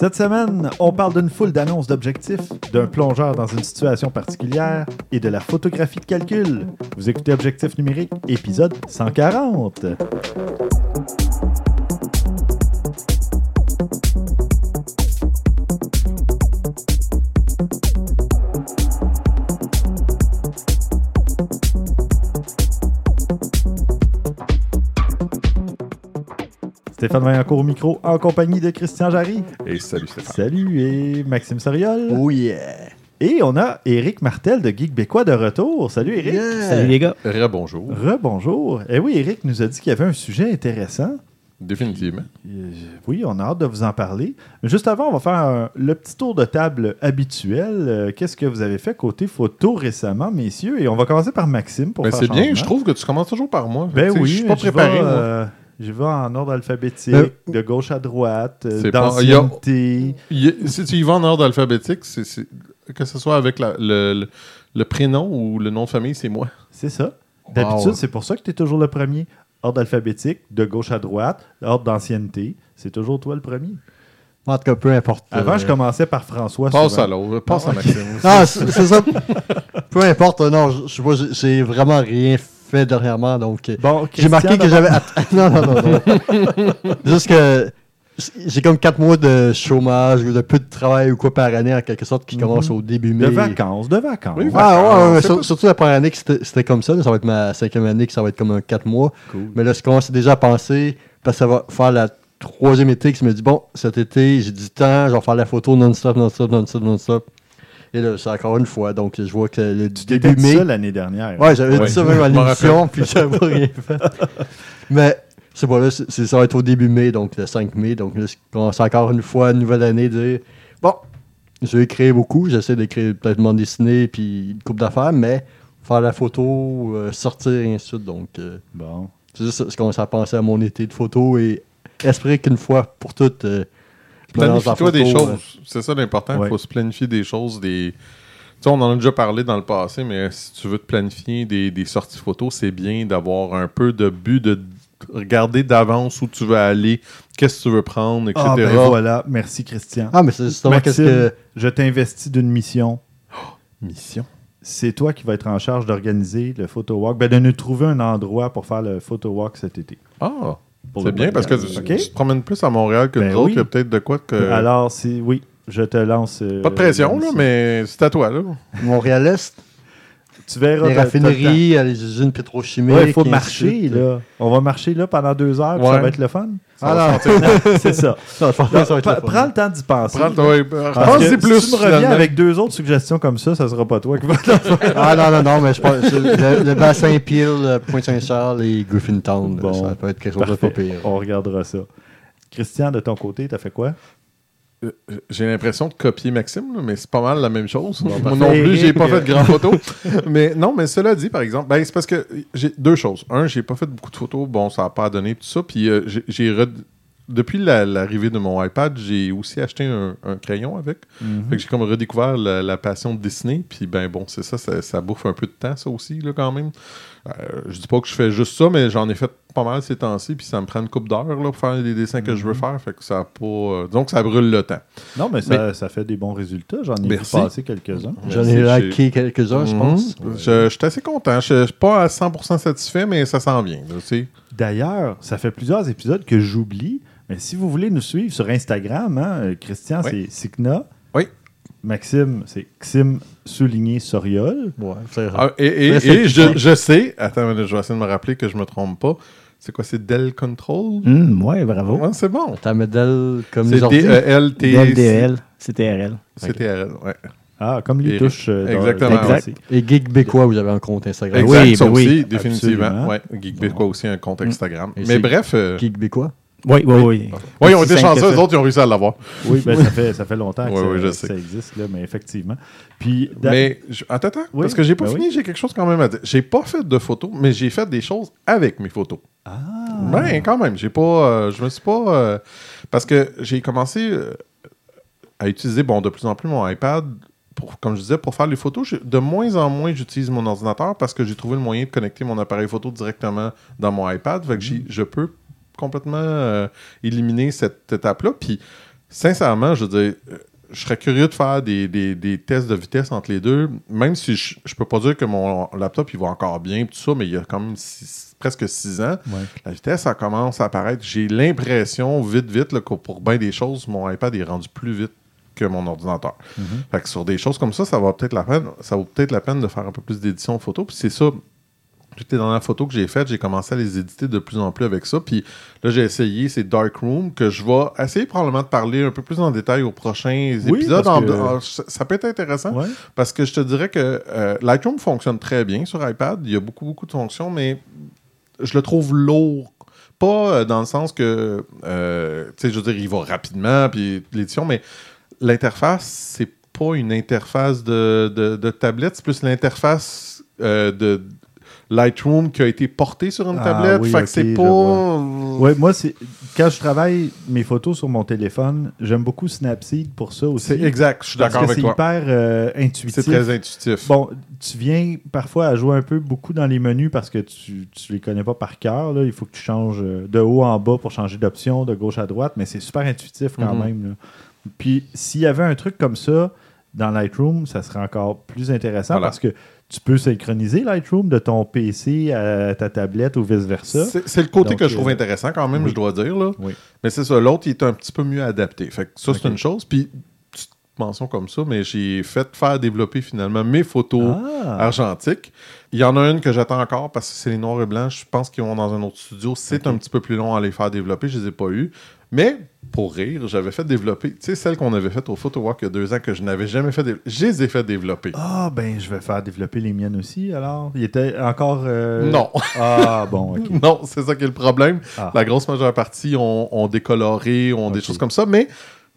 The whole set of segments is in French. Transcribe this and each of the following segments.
Cette semaine, on parle d'une foule d'annonces d'objectifs, d'un plongeur dans une situation particulière et de la photographie de calcul. Vous écoutez Objectif numérique, épisode 140. Stéphane Vaillancourt au micro, en compagnie de Christian Jarry. Et salut Stéphane. Salut, et Maxime Soriol. Oh yeah! Et on a Éric Martel de Geek Bécois de retour. Salut Éric. Salut les gars! Rebonjour. Rebonjour. Et oui, Éric nous a dit qu'il y avait un sujet intéressant. Définitivement. Euh, Oui, on a hâte de vous en parler. Mais juste avant, on va faire un- le petit tour de table habituel. Euh, Qu'est-ce que vous avez fait côté photo récemment, messieurs? Et on va commencer par Maxime pour Ben, faire c'est bien, je trouve que tu commences toujours par moi. Ben oui, Je suis pas préparé. euh, J'y vais en ordre alphabétique, Euh, de gauche à droite, d'ancienneté. Si tu y vas en ordre alphabétique, que ce soit avec la- le, le- le prénom ou le nom de famille, c'est moi. C'est ça. D'habitude, Wow. c'est pour ça que tu es toujours le premier. Ordre alphabétique, de gauche à droite, ordre d'ancienneté. C'est toujours toi le premier. En tout cas, peu importe. Avant, euh, je commençais par François. Passe souvent. à l'autre. Passe Ah, à ok. Maxime. Ah, c'est ça. peu importe, non, je je sais pas, j'ai vraiment rien fait dernièrement, donc. euh, Bon, J'ai marqué que j'avais. non, non, non, non. Juste que j'ai comme 4 mois de chômage ou de peu de travail ou quoi par année en quelque sorte qui Mhm. commence au début mai. De vacances, de vacances. Oui, Ah ouais, ouais, sur- surtout la première année que c'était comme ça. là, ça va être ma cinquième année que ça va être comme un 4 mois. Cool. Mais là, je commence déjà à penser, parce que ça va faire la troisième été que je me dis, bon, cet été, j'ai du temps, je vais faire la photo non-stop, non-stop, non-stop, non-stop. Et là, c'est encore une fois. Donc, je vois que le Tu début dit mai. ça l'année dernière. Ouais, j'avais Ouais. dit ça même à l'émission, puis j'avais rien fait. Mais, c'est pas là, c'est- c'est- ça va être au début mai, donc le 5 mai. Donc là, commence encore une fois, une nouvelle année, dire, bon, je vais écrire beaucoup, j'essaie d'écrire peut-être mon dessiné, puis une coupe d'affaires, mais faire la photo, euh, sortir, et ainsi de suite. Donc, euh, Bon. c'est juste ça, je commence à penser à mon été de photo et espérer qu'une fois pour toutes. euh, Planifie-toi des choses. C'est ça l'important. Il Ouais. faut se planifier des choses. Des... Tu sais, on en a déjà parlé dans le passé, mais si tu veux te planifier des, des sorties photos, c'est bien d'avoir un peu de but de regarder d'avance où tu veux aller, qu'est-ce que tu veux prendre, etc. Ah, ben voilà. Merci, Christian. Ah, mais c'est justement qu'est-ce Maxime, que. je t'investis d'une mission. Mission? C'est toi qui vas être en charge d'organiser le photo walk, ben, de nous trouver un endroit pour faire le photo walk cet été. Ah, Pour c'est bien parce que tu, te promènes plus à Montréal que Ben nous autres. oui. Il y a peut-être de quoi que. Alors, c'est oui, je te lance. euh, pas de pression, là, mais c'est à toi. Là. Montréal-Est, Tu verras. les le raffineries, euh, les usines pétrochimiques. Ouais, il faut marcher, suite. là. On va marcher là pendant deux heures, puis ça va être le fun. Ah non, c'est ça. le prends le temps d'y penser. Prends que plus. Si tu me reviens finalement. avec deux autres suggestions comme ça, ça sera pas toi qui va le faire. Ah non, non, non, mais je pense le, le bassin Peel, euh, Pointe-Saint-Charles et Griffintown, ça peut être quelque chose de pas pire. On regardera ça. Christian, de ton côté, t'as fait quoi? Euh, J'ai l'impression de copier Maxime, là, mais c'est pas mal la même chose. Moi non plus, j'ai pas fait de grandes photos. mais non, mais cela dit, par exemple, ben, c'est parce que j'ai deux choses. Un, j'ai pas fait beaucoup de photos. Bon, ça n'a pas donné tout ça. Puis euh, j'ai- re- depuis la- l'arrivée de mon iPad, j'ai aussi acheté un, un crayon avec. Que j'ai comme redécouvert la, la passion de dessiner. Puis ben bon, c'est ça, ça, ça bouffe un peu de temps, ça aussi, là, quand même. Euh, je dis pas que je fais juste ça, mais j'en ai fait pas mal ces temps-ci. Puis ça me prend une coupe d'heures là, pour faire les dessins que je veux faire. Fait que ça a pas. euh, donc ça brûle le temps. Non, mais ça, ça fait des bons résultats. J'en ai Merci. passer quelques-uns. J'en ai liké quelques-uns, je Mhm. pense. Je, je suis assez content. Je je suis pas à 100% satisfait, mais ça s'en vient. là, tu sais. D'ailleurs, ça fait plusieurs épisodes que j'oublie. Mais si vous voulez nous suivre sur Instagram, hein, Christian, Oui. c'est Sikna. Maxime, c'est Xim souligné Soriol. Ouais, c'est Ah, et je, sais, attends, je vais essayer de me rappeler que je me trompe pas. C'est quoi, c'est Dell Control? Hum, ouais, bravo. Ouais, c'est bon. Ta médaille comme C'est les ordi? D-E-L-T. DLDL, CTRL. CTRL, ouais. Ah, comme les touches. euh, exactement, dans- c'est- Et Geek Bécois, vous avez un compte Instagram. Exact, oui, ça ben oui. définitivement. Ouais, Geek quoi aussi un compte Instagram. Et Mais bref, euh, Geek Oui, oui, oui. ouais, ils ont été chanceux, eux autres, ils ont réussi à l'avoir. Oui, ben, ça, fait, ça fait longtemps que, Oui, ça, oui, je que sais. ça existe, là, mais effectivement. Puis, Mais je- attends, attends, Oui, parce que j'ai pas ben fini, j'ai quelque chose quand même à dire. J'ai pas fait de photos, mais j'ai fait des choses avec mes photos. Ah, Ben, quand même, j'ai pas. euh, je me suis pas. euh, parce que j'ai commencé euh, à utiliser, bon, de plus en plus mon iPad. Pour, comme je disais, pour faire les photos, de moins en moins j'utilise mon ordinateur parce que j'ai trouvé le moyen de connecter mon appareil photo directement dans mon iPad. Fait que j'ai- je peux complètement euh, éliminer cette étape-là. Puis sincèrement, je veux dire, euh, je serais curieux de faire des, des- des tests de vitesse entre les deux, même si je, je peux pas dire que mon laptop il va encore bien, tout ça, mais il y a quand même six- presque 6 ans. Ouais. La vitesse, ça commence à apparaître. J'ai l'impression, vite, vite, là, que pour bien des choses, mon iPad est rendu plus vite que mon ordinateur. Mhm. Fait que sur des choses comme ça, ça va peut-être la peine, ça vaut peut-être la peine de faire un peu plus d'édition photo. Puis c'est ça, toutes les dernières photos que j'ai faites, j'ai commencé à les éditer de plus en plus avec ça. Puis là, j'ai essayé ces Darkroom que je vais essayer probablement de parler un peu plus en détail aux prochains Oui, épisodes. En- que- ça peut être intéressant. Ouais. Parce que je te dirais que euh, Lightroom fonctionne très bien sur iPad. Il y a beaucoup, beaucoup de fonctions, mais je le trouve lourd. Pas euh, dans le sens que, euh, tu sais, je veux dire, il va rapidement, puis l'édition, mais l'interface, c'est pas une interface de, de- de tablette, c'est plus l'interface euh, de Lightroom qui a été portée sur une Ah tablette. oui, fait que c'est pas. Ouais, moi, c'est quand je travaille mes photos sur mon téléphone, j'aime beaucoup Snapseed pour ça aussi. C'est exact, je suis Parce d'accord que avec c'est toi. hyper euh, intuitif. C'est très intuitif. Bon, tu viens parfois à jouer un peu beaucoup dans les menus parce que tu, tu les connais pas par cœur. là. Il faut que tu changes euh, de haut en bas pour changer d'option, de gauche à droite, mais c'est super intuitif quand Mhm. même. là. Puis s'il y avait un truc comme ça dans Lightroom, ça serait encore plus intéressant Voilà. parce que tu peux synchroniser Lightroom de ton PC à ta tablette ou vice-versa. C'est le côté Donc, que je trouve euh, intéressant quand même, oui. je dois dire. Là. Oui. Mais c'est ça, l'autre, il est un petit peu mieux adapté. Fait que ça, c'est une chose. Puis, petite mention comme ça, mais j'ai fait faire développer finalement mes photos Ah, argentiques. Il y en a une que j'attends encore parce que c'est les noirs et blancs. Je pense qu'ils vont dans un autre studio. C'est un petit peu plus long à les faire développer. Je les ai pas eu. Mais pour rire, j'avais fait développer, tu sais, celle qu'on avait faite au PhotoWalk il y a deux ans que je n'avais jamais fait développer. Je les ai fait développer. Ah, ben, je vais faire développer les miennes aussi, alors. Il était encore... euh, Non. Ah, bon, OK. Non, c'est ça qui est le problème. Ah. La grosse majeure partie ont, ont décoloré, ont des Ok. choses comme ça, mais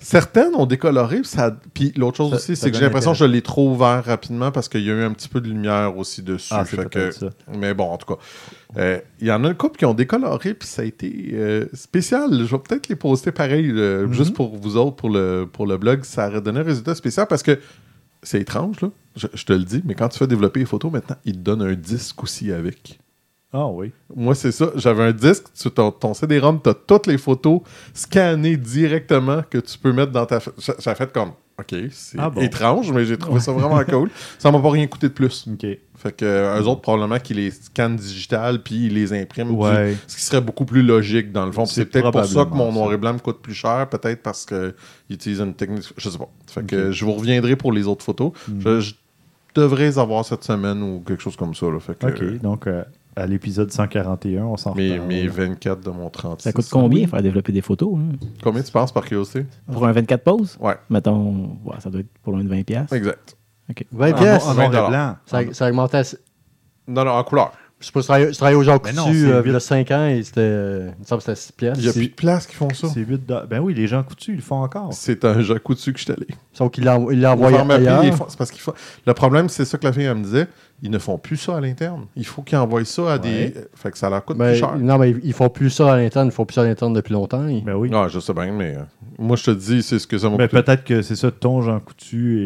certaines ont décoloré. puis Ça... Puis l'autre chose Ça- aussi, c'est que j'ai l'impression que je l'ai trop ouvert rapidement parce qu'il y a eu un petit peu de lumière aussi dessus. Ah, c'est Fait que- peut-être ça. Mais bon, en tout cas, euh, il y en a une couple qui ont décoloré, puis ça a été euh, spécial. Je vais peut-être les poster pareil, euh, Mhm. juste pour vous autres, pour le, pour le blog. Ça aurait donné un résultat spécial parce que c'est étrange, là. Je, je te le dis, mais quand tu fais développer les photos, maintenant, ils te donnent un disque aussi avec. Ah oui. Moi, c'est ça. J'avais un disque, sur ton, ton CD-ROM, tu as toutes les photos scannées directement que tu peux mettre dans ta. a fait comme. OK, c'est Ah bon. étrange, mais j'ai trouvé ça vraiment cool. Ça m'a pas rien coûté de plus. OK. Fait que euh, eux autres, probablement qu'ils les scannent digital puis ils les impriment. du- Ouais. ce qui serait beaucoup plus logique dans le fond. C'est peut-être pour ça que mon noir et blanc me coûte plus cher, peut-être parce qu'ils utilisent une technique. Je sais pas. Fait que je vous reviendrai pour les autres photos. Mm. Je, je devrais les avoir cette semaine ou quelque chose comme ça. Là. Fait que, OK, donc euh, à l'épisode 141, on s'en mes, mes 24 de mon 36. Ça coûte combien faire développer des photos? hein? Combien tu penses par curiosité? Pour un 24 poses? Ouais, Mettons, ouais, ça doit être pour loin de 20$. piastres. exact. 20 En, pièces. en noir et 20 blanc. Ça, ça a augmenté à... Non, non, en couleur. Je sais pas, je travaillais, je travaillais au Jean Mais Coutu euh, il y a 5 ans et c'était, euh, il me semble que c'était 6 pièces. Il y a plus de place qui font ça. C'est 8 dollars. Ben oui, les gens coutus, ils le font encore. C'est un Jacques Coutu que je suis allé. Sauf qu'il l'a envoyé ailleurs. font- C'est parce. Le problème, c'est ça que la fille elle me disait. Ils ne font plus ça à l'interne. Il faut qu'ils envoient ça à des. Ouais. Fait que ça leur coûte Ben, plus cher. non, mais ils- font plus ça à l'interne. Ils font plus ça à l'interne depuis longtemps. Ils- Ben oui. Non, je sais bien, mais euh, moi je te dis, c'est ce que ça m'a Ben coûté. peut-être que c'est ça, ton Jean Coutu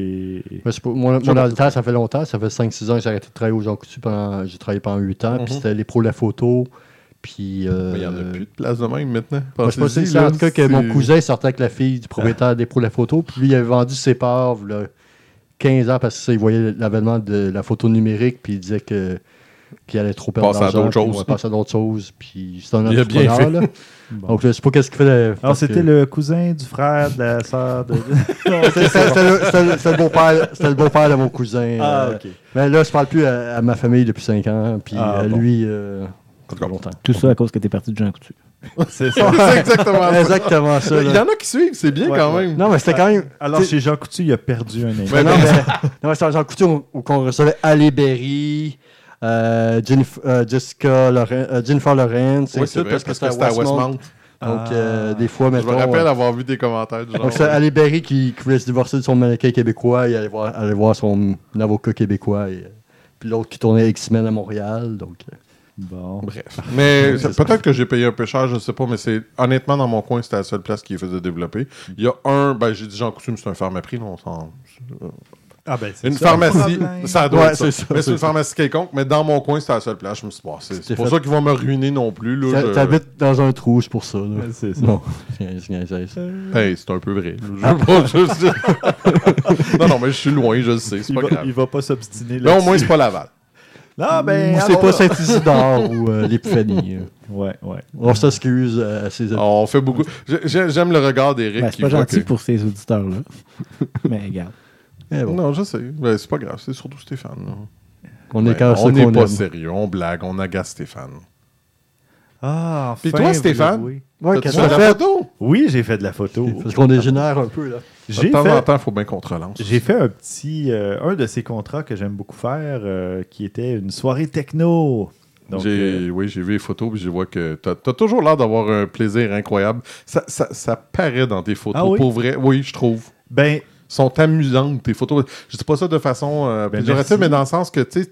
et. Mais c'est pas- moi, moi, pas. dans le temps, ça fait longtemps. Ça fait 5-6 ans que j'ai arrêté de travailler au Jean Coutu. Pendant, j'ai travaillé pendant 8 ans. Mhm. Puis c'était les pros de la photo. Puis. euh, Mais il n'y en a plus de place de même maintenant. Moi, je sais pas si Pensez-y, c'est là, en tout cas que mon cousin sortait avec la fille du propriétaire des pros de la photo. Puis lui, il avait vendu ses parts là, 15 ans parce que ça, il voyait l'avènement de la photo numérique. Puis il disait que qu'il allait trop perdre Passer à d'argent, d'autres choses. passer à d'autres choses. Puis c'est un Il a bien entrepreneur, là. Bon. Donc, je sais pas qu'est-ce qu'il fait. Alors, c'était que- le cousin du frère, de la sœur de. C'était c'était le, beau-père le beau-père de mon cousin. ah, euh. Mais là, je parle plus à, à ma famille depuis 5 ans. Puis Ah, à bon. lui, euh, En tout pas cas, longtemps. Tout ça à cause que t'es parti de Jean Coutu. C'est ça. c'est exactement ça. Exactement ça. Il y en a qui suivent, c'est bien Ouais, quand ouais. même. Non, mais c'était quand même. Alors, chez Jean Coutu, il a perdu un non, mais, non, mais c'était Jean Coutu où, où qu'on recevait Ali Berry, euh, Jennifer, euh, Jessica Loren- euh, Jennifer Lawrence, Oui, c'est tout, vrai, parce que c'était à Westmount. Westmount. Donc, Ah. euh, des fois, Je me rappelle euh, avoir vu des commentaires du genre. donc, c'est Ali Berry qui, qui voulait se divorcer de son mannequin québécois et aller voir, aller voir son avocat québécois. Et, euh, puis l'autre qui tournait X-Men à Montréal. Donc, euh, Bon. Bref. Mais c'est- c'est peut-être que j'ai payé un peu cher, je sais pas, mais c'est honnêtement dans mon coin, c'était la seule place qui faisait développer. Il y a un, ben j'ai dit Jean Coutu, mais c'est un ferme prix, on. Ah ben, c'est Une ça, pharmacie, ça doit Ouais, être ça. c'est ça, Mais c'est c'est une ça. pharmacie quelconque, mais dans mon coin, c'était la seule place. Je me suis dit, bon, c'est c'est C'est pas fait. ça qui va me ruiner non plus. Là, je- T'habites dans un trou, c'est pour ça. là. Ouais, c'est ça. Non, c'est c'est- c'est- c'est- Hey, c'est un peu vrai. Je veux pas juste- non, non, mais je suis loin, je le sais, c'est Il pas va, grave. il va pas s'obstiner Là, au moins, c'est pas Laval. Non, ben. Ou c'est pas là. Saint-Isidore ou euh, l'Épiphanie. euh. Ouais, ouais. On s'excuse euh, à ces On fait beaucoup. J'ai- j'ai- J'aime le regard d'Éric Ben, qui c'est pas voit gentil que- pour ces auditeurs-là. Mais regarde. Eh bon, Non, je sais. Ben, c'est pas grave, c'est surtout Stéphane. là. On Ouais, est quand on ça n'est pas aime. sérieux, on blague, on agace Stéphane. Ah, enfin. Puis toi, vous Stéphane? l'avouez. Ouais, T'as-tu qu'est-ce fait qu'on la fait? photo? Oui, j'ai fait de la photo. Parce qu'on dégénère un peu, là. J'ai De temps en fait, temps, il faut bien qu'on te relance. j'ai fait un petit. euh, un de ces contrats que j'aime beaucoup faire, euh, qui était une soirée techno. Donc, euh, Oui, j'ai vu les photos et je vois que tu as, toujours l'air d'avoir un plaisir incroyable. Ça, ça, ça paraît dans tes photos. Ah oui? Pour vrai, oui, je trouve. ben, sont amusantes, tes photos. Je dis pas ça de façon euh, Ben, péjorative, mais dans le sens que, tu sais,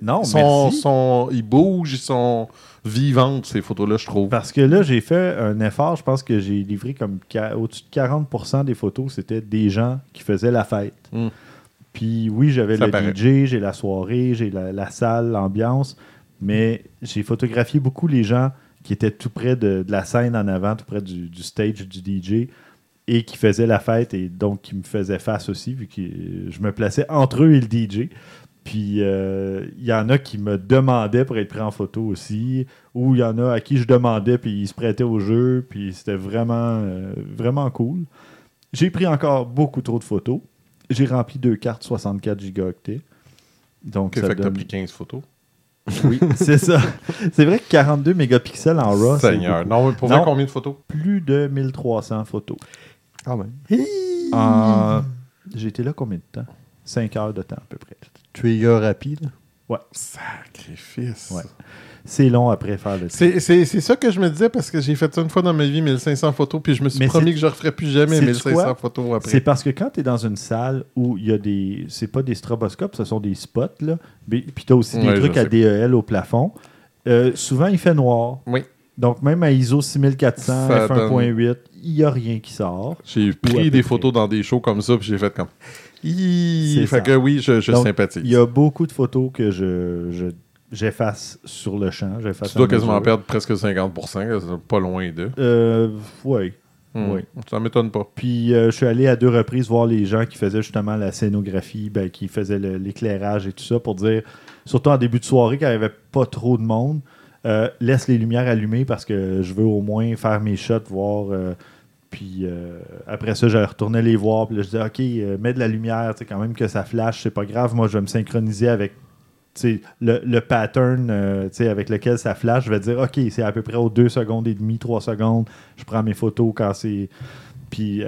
non, sont, merci. sont- ils bougent, ils sont vivantes, ces photos-là, je trouve. Parce que là, j'ai fait un effort. Je pense que j'ai livré comme au-dessus de 40% des photos, c'était des gens qui faisaient la fête. Mm. Puis oui, j'avais le paraît. DJ, j'ai la soirée, j'ai la, la salle, l'ambiance, mais j'ai photographié beaucoup les gens qui étaient tout près de, de la scène en avant, tout près du, du stage du DJ et qui faisaient la fête et donc qui me faisaient face aussi, vu que je me plaçais entre eux et le DJ. Puis euh, il y en a qui me demandaient pour être pris en photo aussi, ou il y en a à qui je demandais, puis ils se prêtaient au jeu, puis c'était vraiment, euh, vraiment cool. J'ai pris encore beaucoup trop de photos. J'ai rempli deux cartes 64 gigaoctets. Donc, ça fait que t'as donne- pris 15 photos. Oui, c'est ça. C'est vrai que 42 mégapixels en RAW, Seigneur. Non, mais pour Non. vrai, combien de photos? Plus de 1300 photos. Quand même. J'ai été là combien de temps? 5 heures de temps à peu près. Trigger rapide. Sacrifice. Ouais. C'est long après faire le C'est c'est- c'est ça que je me disais parce que j'ai fait ça une fois dans ma vie, 1500 photos, puis je me suis Mais promis que je ne referais plus jamais Sais-tu 1500 quoi? photos après. C'est parce que quand tu es dans une salle où il y a des. C'est pas des stroboscopes, ce sont des spots, là. Mais- Puis tu as aussi des Ouais, trucs à. DEL au plafond. Euh, souvent, il fait noir. Oui. Donc, même à ISO 6400, Ça f1.8, il n'y a rien qui sort. J'ai pris des près. photos dans des shows comme ça, puis j'ai fait comme. Fait ça. que oui, je, je Donc, sympathise. Il y a beaucoup de photos que je, je- j'efface sur le champ. Tu dois quasiment perdre presque 50%, c'est pas loin d'eux. Euh, oui. Hmm. Oui. Ça m'étonne pas. Puis euh, je suis allé à deux reprises voir les gens qui faisaient justement la scénographie, ben, qui faisaient l'éclairage et tout ça pour dire, surtout en début de soirée, quand il n'y avait pas trop de monde, euh, laisse les lumières allumées parce que je veux au moins faire mes shots, voir. Puis euh, après ça, je retournais les voir. Puis là, je disais, OK, euh, mets de la lumière, tu sais, quand même que ça flash, c'est pas grave. Moi, je vais me synchroniser avec le, le pattern euh, avec lequel ça flash. Je vais dire, OK, c'est à peu près aux 2 secondes et demie, 3 secondes. Je prends mes photos quand c'est. Puis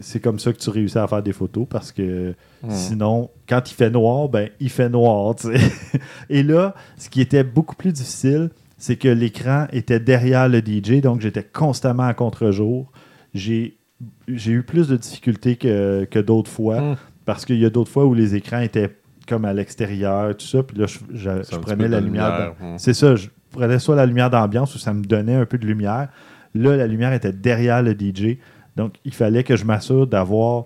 c'est comme ça que tu réussis à faire des photos parce que Hmm. sinon, quand il fait noir, ben il fait noir. Et là, ce qui était beaucoup plus difficile, c'est que l'écran était derrière le DJ, donc j'étais constamment à contre-jour. J'ai eu plus de difficultés que, que d'autres fois Hmm. parce qu'il y a d'autres fois où les écrans étaient comme à l'extérieur, tout ça, puis là, je, prenais la lumière. hmm. C'est ça, je prenais soit la lumière d'ambiance où ça me donnait un peu de lumière. Là, la lumière était derrière le DJ. Donc, il fallait que je m'assure d'avoir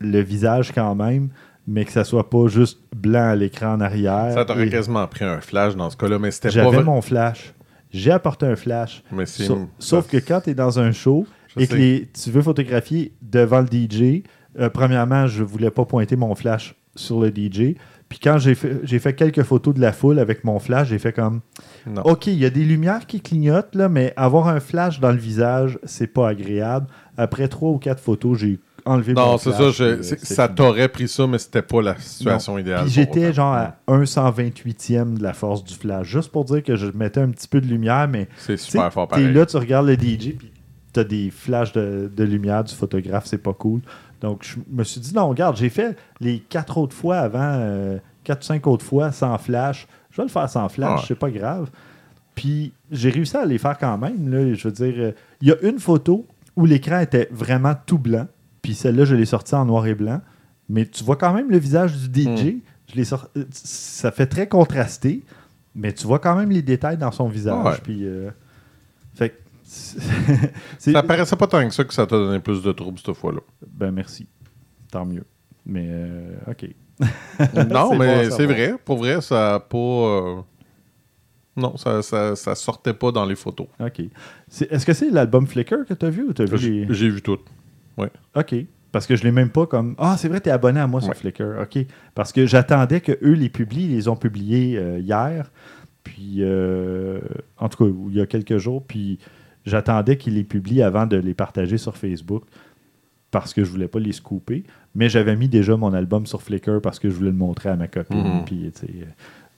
le visage quand même, mais que ça soit pas juste blanc à l'écran en arrière. Ça t'aurait Et quasiment pris un flash dans ce cas-là, mais c'était pas. J'avais mon flash. J'ai apporté un flash. Mais c'est- Sauf, sauf que quand tu es dans un show Je et que les- tu veux photographier devant le DJ, euh, premièrement, je voulais pas pointer mon flash sur le DJ. Puis quand j'ai fait, j'ai fait quelques photos de la foule avec mon flash, j'ai fait comme Non. OK, il y a des lumières qui clignotent, là, mais avoir un flash dans le visage, c'est pas agréable. Après trois ou quatre photos, j'ai enlevé mon Non, c'est flash. ça. je- puis, euh, c'est- c'est ça t'aurait pris ça, mais c'était pas la situation idéale. Puis j'étais genre à 1 128e de la force du flash, juste pour dire que je mettais un petit peu de lumière, mais C'est super fort t'es pareil. là, tu regardes le DJ, puis t'as des flashs de, de lumière du photographe, c'est pas cool. Donc, je me suis dit, non, regarde, j'ai fait les quatre autres fois avant, euh, quatre ou cinq autres fois sans flash. Je vais le faire sans flash, Ouais. c'est pas grave. Puis, j'ai réussi à les faire quand même. Là, je veux dire, euh, il y a une photo où l'écran était vraiment tout blanc, puis celle-là, je l'ai sortie en noir et blanc. Mais tu vois quand même le visage du DJ. Je l'ai sor- euh, Ça fait très contrasté, mais tu vois quand même les détails dans son visage. Ouais. Puis, euh, fait Ça paraissait pas tant que ça que ça t'a donné plus de troubles cette fois-là. Ben merci. Tant mieux. Mais, euh, OK. non, mais c'est vrai. Pour vrai, ça a pas. euh, Non, ça, ça, ça sortait pas dans les photos. OK. Est-ce que c'est l'album Flickr que tu as vu ou as vu J'ai les... j'ai vu tout. OK. Parce que je l'ai même pas comme. Ah, c'est vrai, tu es abonné à moi sur Ouais. Flickr. OK. Parce que j'attendais que eux les publient. Ils les ont publiés euh, hier. Puis, en tout cas, il y a quelques jours. Puis, j'attendais qu'ils les publient avant de les partager sur Facebook. Parce que je voulais pas les scooper. Mais j'avais mis déjà mon album sur Flickr parce que je voulais le montrer à ma copine. Mhm. Puis, euh,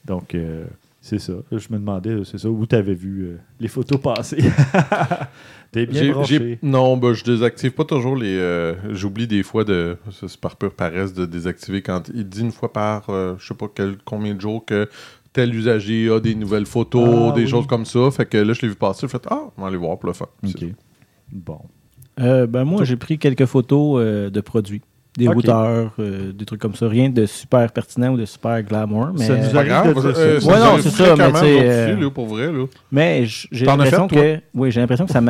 donc, euh, c'est ça. Je me demandais, c'est ça, où tu avais vu euh, les photos passer. T'es bien branché. Non, ben, je désactive pas toujours les. euh, J'oublie des fois de. C'est par pure paresse de désactiver quand il dit une fois par je sais pas quel, combien de jours que tel usager a des nouvelles photos, Ah, des oui. choses comme ça. Fait que là, je l'ai vu passer. J'ai fait Ah, on va aller voir pour le fun. OK. Bon. Euh, ben moi, j'ai pris quelques photos euh, de produits. Des Ok. routeurs, euh, des trucs comme ça. Rien de super pertinent ou de super glamour. Mais, Ça nous C'est arrive de dire ça. Ouais, non, c'est ça, mais là, pour vrai. Là. mais j'ai l'impression que, oui, j'ai l'impression que ça,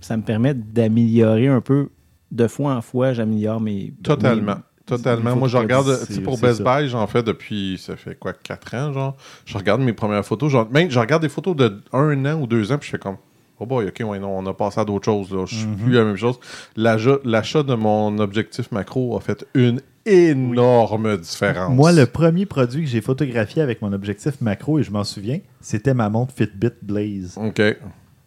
ça me permet d'améliorer un peu. De fois en fois, j'améliore mes. Totalement. mes- Totalement. Moi, je regarde, pour Best ça. Buy, j'en fais depuis, ça fait quoi, 4 ans, genre. Je regarde mes premières photos. Genre, même, je regarde des photos de un an ou deux ans, puis je fais comme, oh boy, ok, ouais, non, on a passé à d'autres choses, là. Je suis Mhm. plus la même chose. L'achat de mon objectif macro a fait une énorme différence. Moi, le premier produit que j'ai photographié avec mon objectif macro, et je m'en souviens, c'était ma montre Fitbit Blaze. Ok.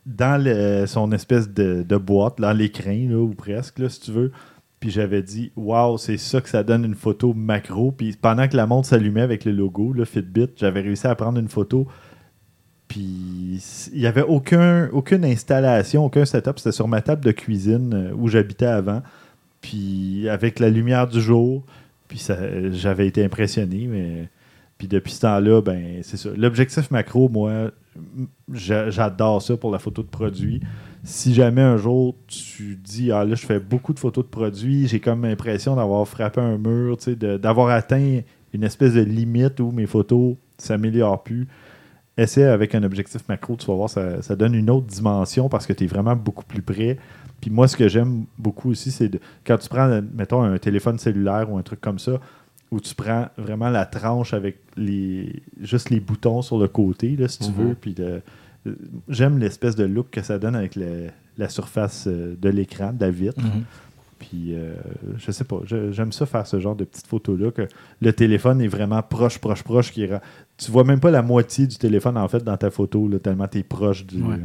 Dans le- son espèce de, de boîte, dans l'écran, là, ou presque, là, si tu veux. Puis j'avais dit, waouh, c'est ça que ça donne une photo macro. Puis pendant que la montre s'allumait avec le logo, le Fitbit, j'avais réussi à prendre une photo. Puis il n'y avait aucun, aucune installation, aucun setup. C'était sur ma table de cuisine euh, où j'habitais avant. Puis avec la lumière du jour, puis j'avais été impressionné. Mais puis depuis ce temps-là, ben c'est ça. L'objectif macro, moi, j'a- j'adore ça pour la photo de produit. Si jamais un jour tu dis ah là je fais beaucoup de photos de produits, j'ai comme l'impression d'avoir frappé un mur, tu sais, de- d'avoir atteint une espèce de limite où mes photos s'améliorent plus. Essaie avec un objectif macro, tu vas voir, ça, ça donne une autre dimension parce que tu es vraiment beaucoup plus près. Puis moi, ce que j'aime beaucoup aussi, c'est de- quand tu prends, mettons, un téléphone cellulaire ou un truc comme ça, où tu prends vraiment la tranche avec les juste les boutons sur le côté, là, si tu Mhm. veux. Puis le- j'aime l'espèce de look que ça donne avec le- la surface euh, de l'écran, de la vitre. Mhm. Puis euh, je sais pas, j'aime ça faire ce genre de petites photos-là, que le téléphone est vraiment proche, proche, proche. Qui tu vois même pas la moitié du téléphone en fait dans ta photo, là, tellement tu es proche du. Ouais.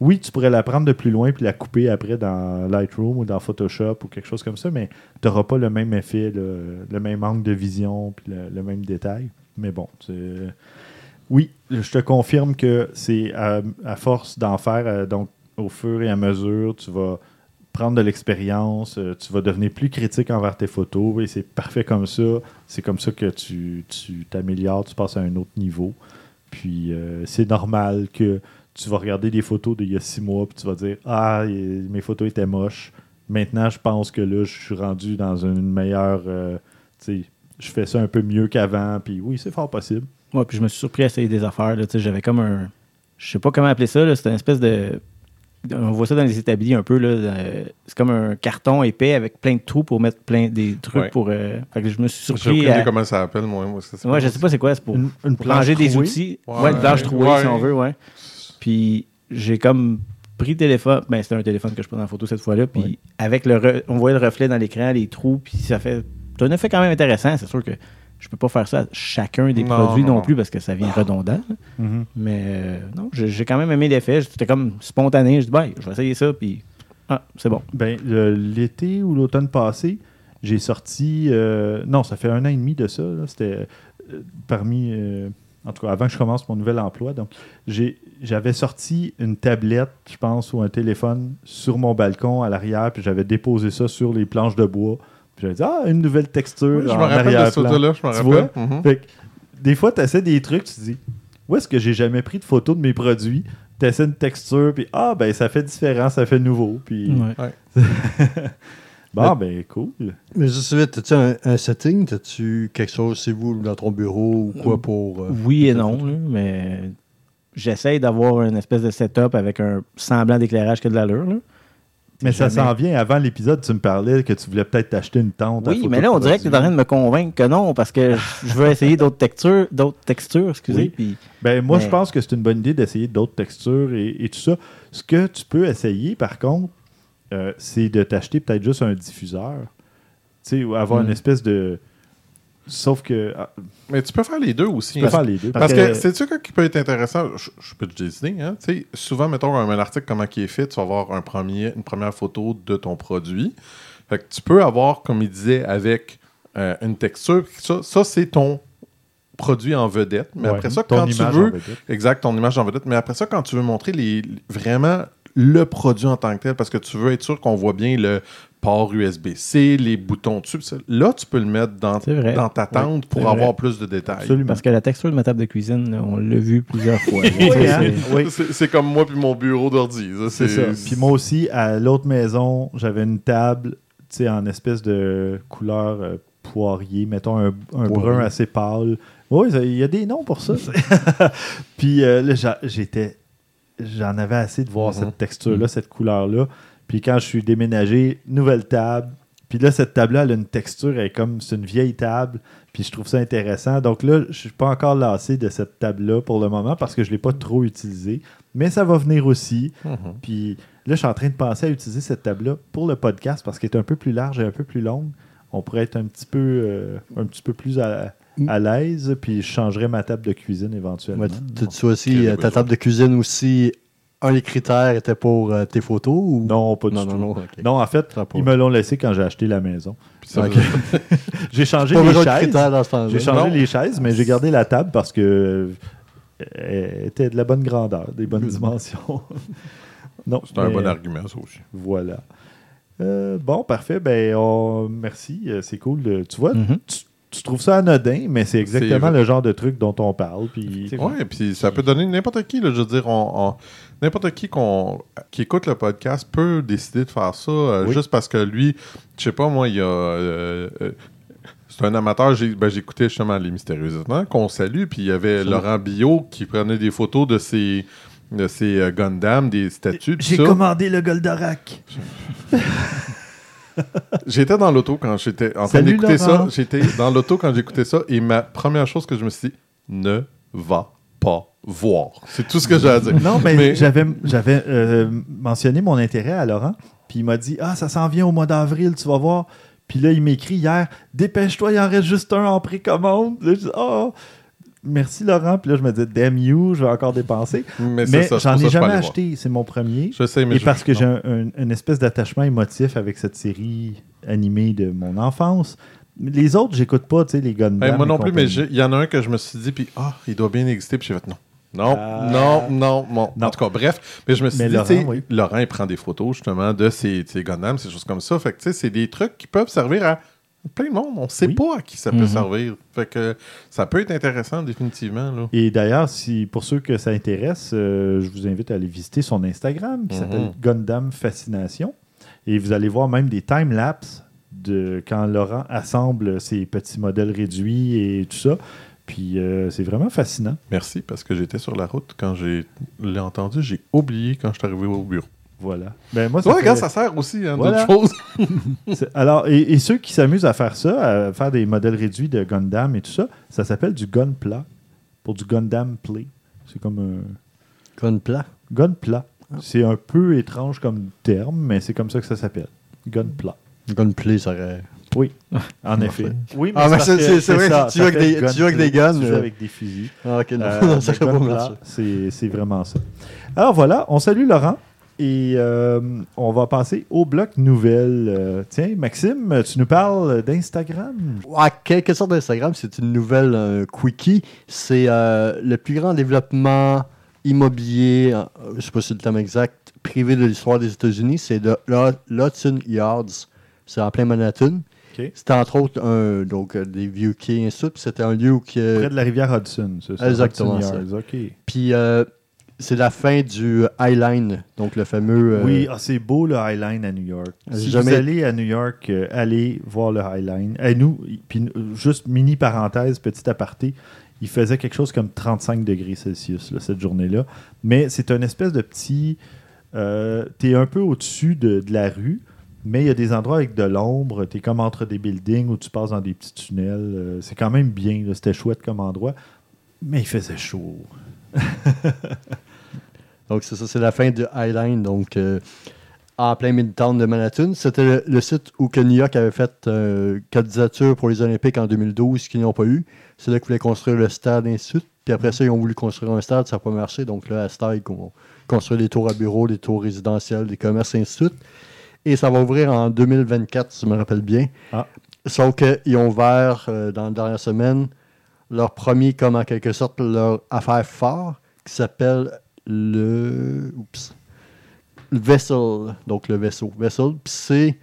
Oui, tu pourrais la prendre de plus loin puis la couper après dans Lightroom ou dans Photoshop ou quelque chose comme ça, mais tu n'auras pas le même effet, le, le même angle de vision puis le, le même détail. Mais bon, c'est- oui, je te confirme que c'est à, force d'en faire, euh, donc au fur et à mesure, tu vas prendre de l'expérience, euh, tu vas devenir plus critique envers tes photos et c'est parfait comme ça. C'est comme ça que tu t'améliores, tu passes à un autre niveau. Puis euh, c'est normal que tu vas regarder des photos d'il y a six mois puis tu vas dire Ah, mes photos étaient moches. Maintenant, je pense que là, je suis rendu dans une meilleure. tu sais, je fais ça un peu mieux qu'avant. Puis oui, c'est fort possible. Ouais, puis je me suis surpris à essayer des affaires. là, tu sais, J'avais comme un. Je sais pas comment appeler ça. là, C'était une espèce de. On voit ça dans les établis un peu. là, euh, C'est comme un carton épais avec plein de trous pour mettre plein des trucs Ouais. pour. euh, Fait que je me suis Je sais surpris. aucune idée À... comment ça s'appelle, moi. moi ça, c'est Ouais, je sais pas c'est quoi. C'est pour, Une, une pour planche ranger des outils. Ouais, Ouais, une planche trouée, ouais. si on veut, ouais. Puis j'ai comme pris le téléphone. Ben, c'était un téléphone que je prends en photo cette fois-là. Puis Ouais. avec le. re- On voyait le reflet dans l'écran, les trous. Puis ça fait. C'est un effet quand même intéressant. C'est sûr que je peux pas faire ça à chacun des Non, produits non, plus parce que ça vient redondant. Mhm. Mais euh, non, j'ai quand même aimé l'effet. C'était comme spontané. Je dis, ben, je vais essayer ça. Puis. Ah, c'est bon. Ben, l'été ou l'automne passé, j'ai sorti. euh, non, ça fait un an et demi de ça. C'était euh, parmi. en tout cas, avant que je commence mon nouvel emploi. Donc, j'avais sorti une tablette, je pense, ou un téléphone sur mon balcon à l'arrière, puis j'avais déposé ça sur les planches de bois. Puis j'avais dit, ah, une nouvelle texture. Oui, je en me rappelle de ce arrière-plan. photo-là, je me Tu rappelle. vois? Mhm. Fait que, des fois, tu essaies des trucs, tu te dis, où est-ce que j'ai jamais pris de photos de mes produits? Tu essaies une texture, puis ah, ben ça fait différent, ça fait nouveau. Puis, Ouais. bon, ben cool. Mais juste vite, as-tu un, un setting? As-tu quelque chose chez vous dans ton bureau ou quoi pour. euh, Oui et non, là, mais j'essaye d'avoir une espèce de setup avec un semblant d'éclairage qui a de l'allure. Mais ça s'en vient. Avant l'épisode, tu me parlais que tu voulais peut-être t'acheter une tente. Oui, mais là, on dirait que tu es en train de me convaincre que non, parce que je veux essayer d'autres textures, d'autres textures, excusez. Oui. Puis, Ben, moi, Mais- je pense que c'est une bonne idée d'essayer d'autres textures et, et tout ça. Ce que tu peux essayer, par contre, euh, c'est de t'acheter peut-être juste un diffuseur. Tu sais, ou avoir Mm. une espèce de. Sauf que. ah, Mais tu peux faire les deux aussi. tu peux hein. faire les deux. Parce Parce que, que- c'est ça qui peut être intéressant. Je, je peux te décider. Hein? Souvent, mettons un, un article comment il est fait, tu vas avoir un premier, une première photo de ton produit. Fait que tu peux avoir, comme il disait, avec euh, une texture. Ça, ça, c'est ton produit en vedette. Mais Ouais, après ça, ton quand tu en veux. vedette. Exact, ton image en vedette. Mais après ça, quand tu veux montrer les, vraiment le produit en tant que tel, parce que tu veux être sûr qu'on voit bien le port USB-C, les boutons dessus, là, tu peux le mettre dans, dans ta tente pour avoir vrai. plus de détails. Absolument. parce que la texture de ma table de cuisine, on l'a vu plusieurs fois. Oui, hein? C'est- comme moi puis mon bureau d'ordi. C'est ça. Puis moi aussi, à l'autre maison, j'avais une table, tu sais, en espèce de couleur euh, poirier, mettons un, un Poirier. brun assez pâle. Oui, il y a des noms pour ça. Puis euh, là, j'étais, j'en avais assez de voir Mhm. cette texture-là, cette couleur-là. Puis quand je suis déménagé, nouvelle table. Puis là, cette table-là, elle a une texture, elle est comme, c'est une vieille table. Puis je trouve ça intéressant. Donc là, je suis pas encore lassé de cette table-là pour le moment parce que je l'ai pas trop utilisée. Mais ça va venir aussi. Mhm. Puis là, je suis en train de penser à utiliser cette table-là pour le podcast parce qu'elle est un peu plus large et un peu plus longue. On pourrait être un petit peu, euh, un petit peu plus à, à l'aise, puis je changerais ma table de cuisine éventuellement. Ouais, tu- aussi, ta table de cuisine aussi, un des critères était pour euh, tes photos ou... Non, pas du non, tout. non, non, ok. Non, en fait, ils me l'ont laissé quand j'ai acheté la maison. J'ai changé les chaises. J'ai changé Non. les chaises, mais j'ai gardé la table parce que euh, elle était de la bonne grandeur, des bonnes dimensions. non, C'est un bon argument, ça aussi. Voilà. Euh, bon, parfait. Ben, on- merci. C'est cool. Tu vois, Mhm. tu, tu trouves ça anodin, mais c'est exactement le genre de truc dont on parle. Puis, Ouais, puis ça peut donner n'importe qui, là, je veux dire, on, on- n'importe qui qui écoute le podcast peut décider de faire ça euh, Oui. juste parce que lui, je sais pas, moi, il y a. euh, euh, c'est un amateur, j'ai, ben, j'écoutais justement Les Mystérieux Étonnants, qu'on salue, puis il y avait Absolument. Laurent Billot qui prenait des photos de ses, de ses euh, Gundam, des statues, J'ai commandé le Goldorak. J'étais dans l'auto quand j'étais en train d'écouter ça. J'étais dans l'auto quand j'écoutais ça et ma première chose que je me suis dit, ne va pas voir. C'est tout ce que j'ai à dire. Non, mais, Mais- j'avais, j'avais euh, mentionné mon intérêt à Laurent. Puis il m'a dit Ah, ça s'en vient au mois d'avril, tu vas voir. Puis là, il m'écrit hier Dépêche-toi, il en reste juste un en précommande. Là, je dis Ah, merci Laurent. Puis là, je me dis Damn you, je vais encore dépenser. Mais, Mais j'en ai jamais acheté. C'est mon premier. Je sais, mais Et je- parce que j'ai un- un- une espèce d'attachement émotif avec cette série animée de mon enfance. Les autres, j'écoute pas, tu sais, les Gundam. Hey, moi non plus, mais il y en a un que je me suis dit, puis ah, il doit bien exister, puis j'ai fait non. Non, Ah. non, non, bon. Non. En tout cas, bref. Mais je me suis Mais dit, Laurent, oui. Laurent, il prend des photos justement de ses, ses Gundam, ces choses comme ça. Fait que, tu sais, c'est des trucs qui peuvent servir à plein de monde. On sait Oui. pas à qui ça peut Mhm. servir. Fait que ça peut être intéressant, définitivement. Là. Et d'ailleurs, si, pour ceux que ça intéresse, euh, je vous invite à aller visiter son Instagram qui Mhm. s'appelle Gundam Fascination. Et vous allez voir même des time-lapse de quand Laurent assemble ses petits modèles réduits et tout ça. Puis euh, c'est vraiment fascinant. Merci, parce que j'étais sur la route quand j'ai l'ai entendu. J'ai oublié quand je suis arrivé au bureau. Voilà. Ben, moi, ça Ouais, fait- regarde, ça sert aussi hein, Voilà. d'autres choses. C'est- Alors, et, et ceux qui s'amusent à faire ça, à faire des modèles réduits de Gundam et tout ça, ça s'appelle du Gunpla pour du Gundam Play. C'est comme un Gunpla. Gunpla. C'est un peu étrange comme terme, mais c'est comme ça que ça s'appelle. Gunpla. Gunplay, ça aurait... Oui, en effet. Oui, Ah, mais parce c'est- c'est- c'est vrai, ça, tu ça joues avec des- tu joues avec des gunplay. guns, Tu joues euh. avec des fusils. Ah, ok, non, Euh, non, ça mais serait pas Gunpla, mal, ça. c'est c'est vraiment ça. Alors voilà, on salue Laurent et euh, on va passer au bloc nouvelles. Euh, tiens, Maxime, tu nous parles d'Instagram. Ouais, quelque sorte d'Instagram, c'est une nouvelle un quickie. C'est euh, le plus grand développement immobilier, euh, je ne sais pas si c'est le terme exact, privé de l'histoire des États-Unis. C'est de Lawton Yards. C'est en plein Manhattan. Ok. C'était entre autres un, donc, euh, des vieux quais et C'était un lieu où. Près de la rivière Hudson, c'est ça? Exactement Hudson ça. Puis euh, c'est la fin du High Line, donc le fameux. euh, Oui, ah, c'est beau le High Line à New York. Si jamais- vous allez à New York, euh, allez voir le High Line. Et nous, puis euh, juste mini parenthèse, petit aparté, il faisait quelque chose comme 35 degrés Celsius là, cette journée-là. Mais c'est un espèce de petit euh, tu es un peu au-dessus de, de la rue, mais il y a des endroits avec de l'ombre. Tu es comme entre des buildings où tu passes dans des petits tunnels. Euh, c'est quand même bien. C'était chouette comme endroit. Mais il faisait chaud. Donc, c'est ça, c'est la fin de Highline, donc euh, en plein Midtown de Manhattan. C'était le, le site où que New York avait fait euh, candidature pour les Olympiques en 2012, qu'ils n'ont pas eu. C'est là qu'ils voulaient construire le stade, et ainsi de suite. Puis après ça, ils ont voulu construire un stade, ça n'a pas marché. Donc là, à stade, ils vont construire des tours à bureaux, des tours résidentiels, des commerces, et ainsi de suite. Et ça va ouvrir en 2024, si je me rappelle bien. Ah. Sauf qu'ils ont ouvert, euh, dans la dernière semaine, leur premier, comme en quelque sorte, leur affaire phare, qui s'appelle le. Oups. Le Vessel. Donc le vaisseau. Vessel. Puis c'est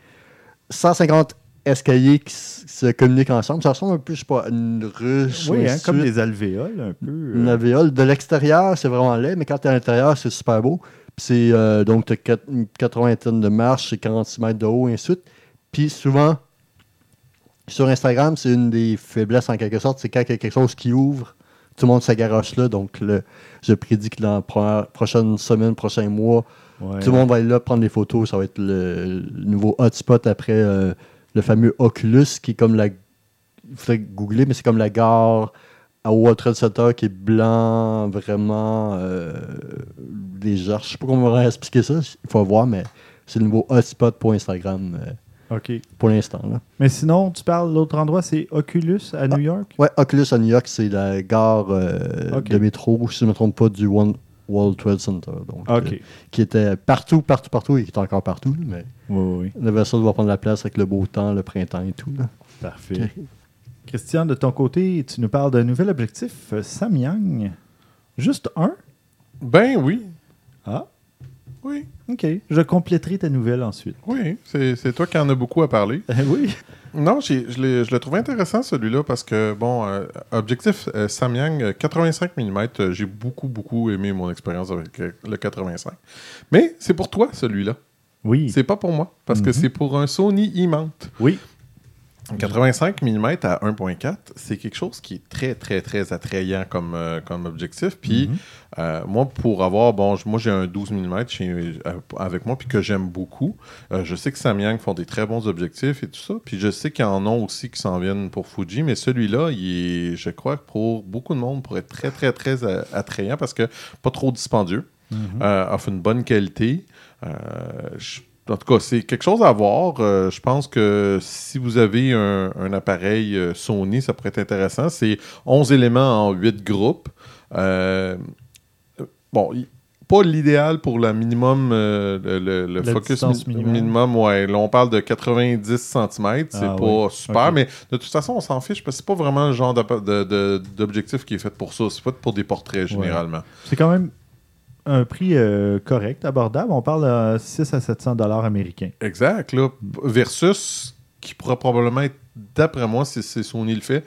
150 escaliers qui se communiquent ensemble. Ça ressemble un peu, je sais pas, à une ruche. ou Oui, hein, comme des alvéoles, un peu. euh. Une alvéole. De l'extérieur, c'est vraiment laid, mais quand tu es à l'intérieur, c'est super beau. Puis c'est euh, donc tu as une 80 tonnes de marche, c'est 46 mètres de haut, et ainsi de suite. Puis souvent, sur Instagram, c'est une des faiblesses en quelque sorte, c'est quand il y a quelque chose qui ouvre, tout le monde s'agaroche là. Donc le, je prédis que dans la pro- prochaine semaine, prochain mois, Ouais. tout le monde va être là prendre des photos. Ça va être le, le nouveau hotspot après euh, le fameux Oculus qui est comme la. Il faudrait googler, mais c'est comme la gare à World Trade Center qui est blanc, vraiment euh, légère. Je sais pas comment on va expliquer ça. Il faut voir, mais c'est le nouveau hotspot pour Instagram euh, OK. pour l'instant. là. Mais sinon, tu parles, l'autre endroit, c'est Oculus à New York? Ouais, Oculus à New York, c'est la gare euh, Ok. de métro, si je ne me trompe pas, du One World Trade Center. Donc, OK. euh, qui était partout, partout, partout, et qui est encore partout. Mais Oui, oui, oui. le vaisseau va prendre la place avec le beau temps, le printemps et tout. là. Parfait. Ok. Christian, de ton côté, tu nous parles d'un nouvel objectif, euh, Samyang. Juste un? Ben oui. Ah, Oui. OK. Je compléterai ta nouvelle ensuite. Oui. C'est toi qui en as beaucoup à parler. Eh oui. Non, je, le trouve intéressant celui-là parce que, bon, euh, objectif euh, Samyang euh, 85 mm, euh, j'ai beaucoup, beaucoup aimé mon expérience avec euh, le 85. Mais c'est pour toi celui-là. Oui. C'est pas pour moi parce que Mhm. c'est pour un Sony e-mount. Oui. 85 mm à 1.4, c'est quelque chose qui est très, très, très attrayant comme, euh, comme objectif. Puis, Mhm. euh, moi, pour avoir, bon, moi, j'ai un 12 mm chez, euh, avec moi, puis que j'aime beaucoup. Euh, je sais que Samyang font des très bons objectifs et tout ça. Puis, je sais qu'il y en a aussi qui s'en viennent pour Fuji, mais celui-là, il est, je crois, que pour beaucoup de monde, pourrait être très, très, très attrayant parce que pas trop dispendieux, Mhm. offre une bonne qualité. Je- en tout cas, c'est quelque chose à voir. Euh, je pense que si vous avez un, un appareil euh, Sony, ça pourrait être intéressant. C'est 11 éléments en 8 groupes. Euh, bon, pas l'idéal pour la minimum, euh, le, focus mi- minimum. Ouais, là, on parle de 90 cm. C'est Ah pas oui. super, mais de toute façon, on s'en fiche parce que c'est pas vraiment le genre d'objectif qui est fait pour ça. C'est pas pour des portraits, généralement. C'est quand même un prix euh, correct, abordable. On parle de 6 à 700 dollars américains. Exact, là. Versus qui pourra probablement être, d'après moi, si c'est Sony le fait,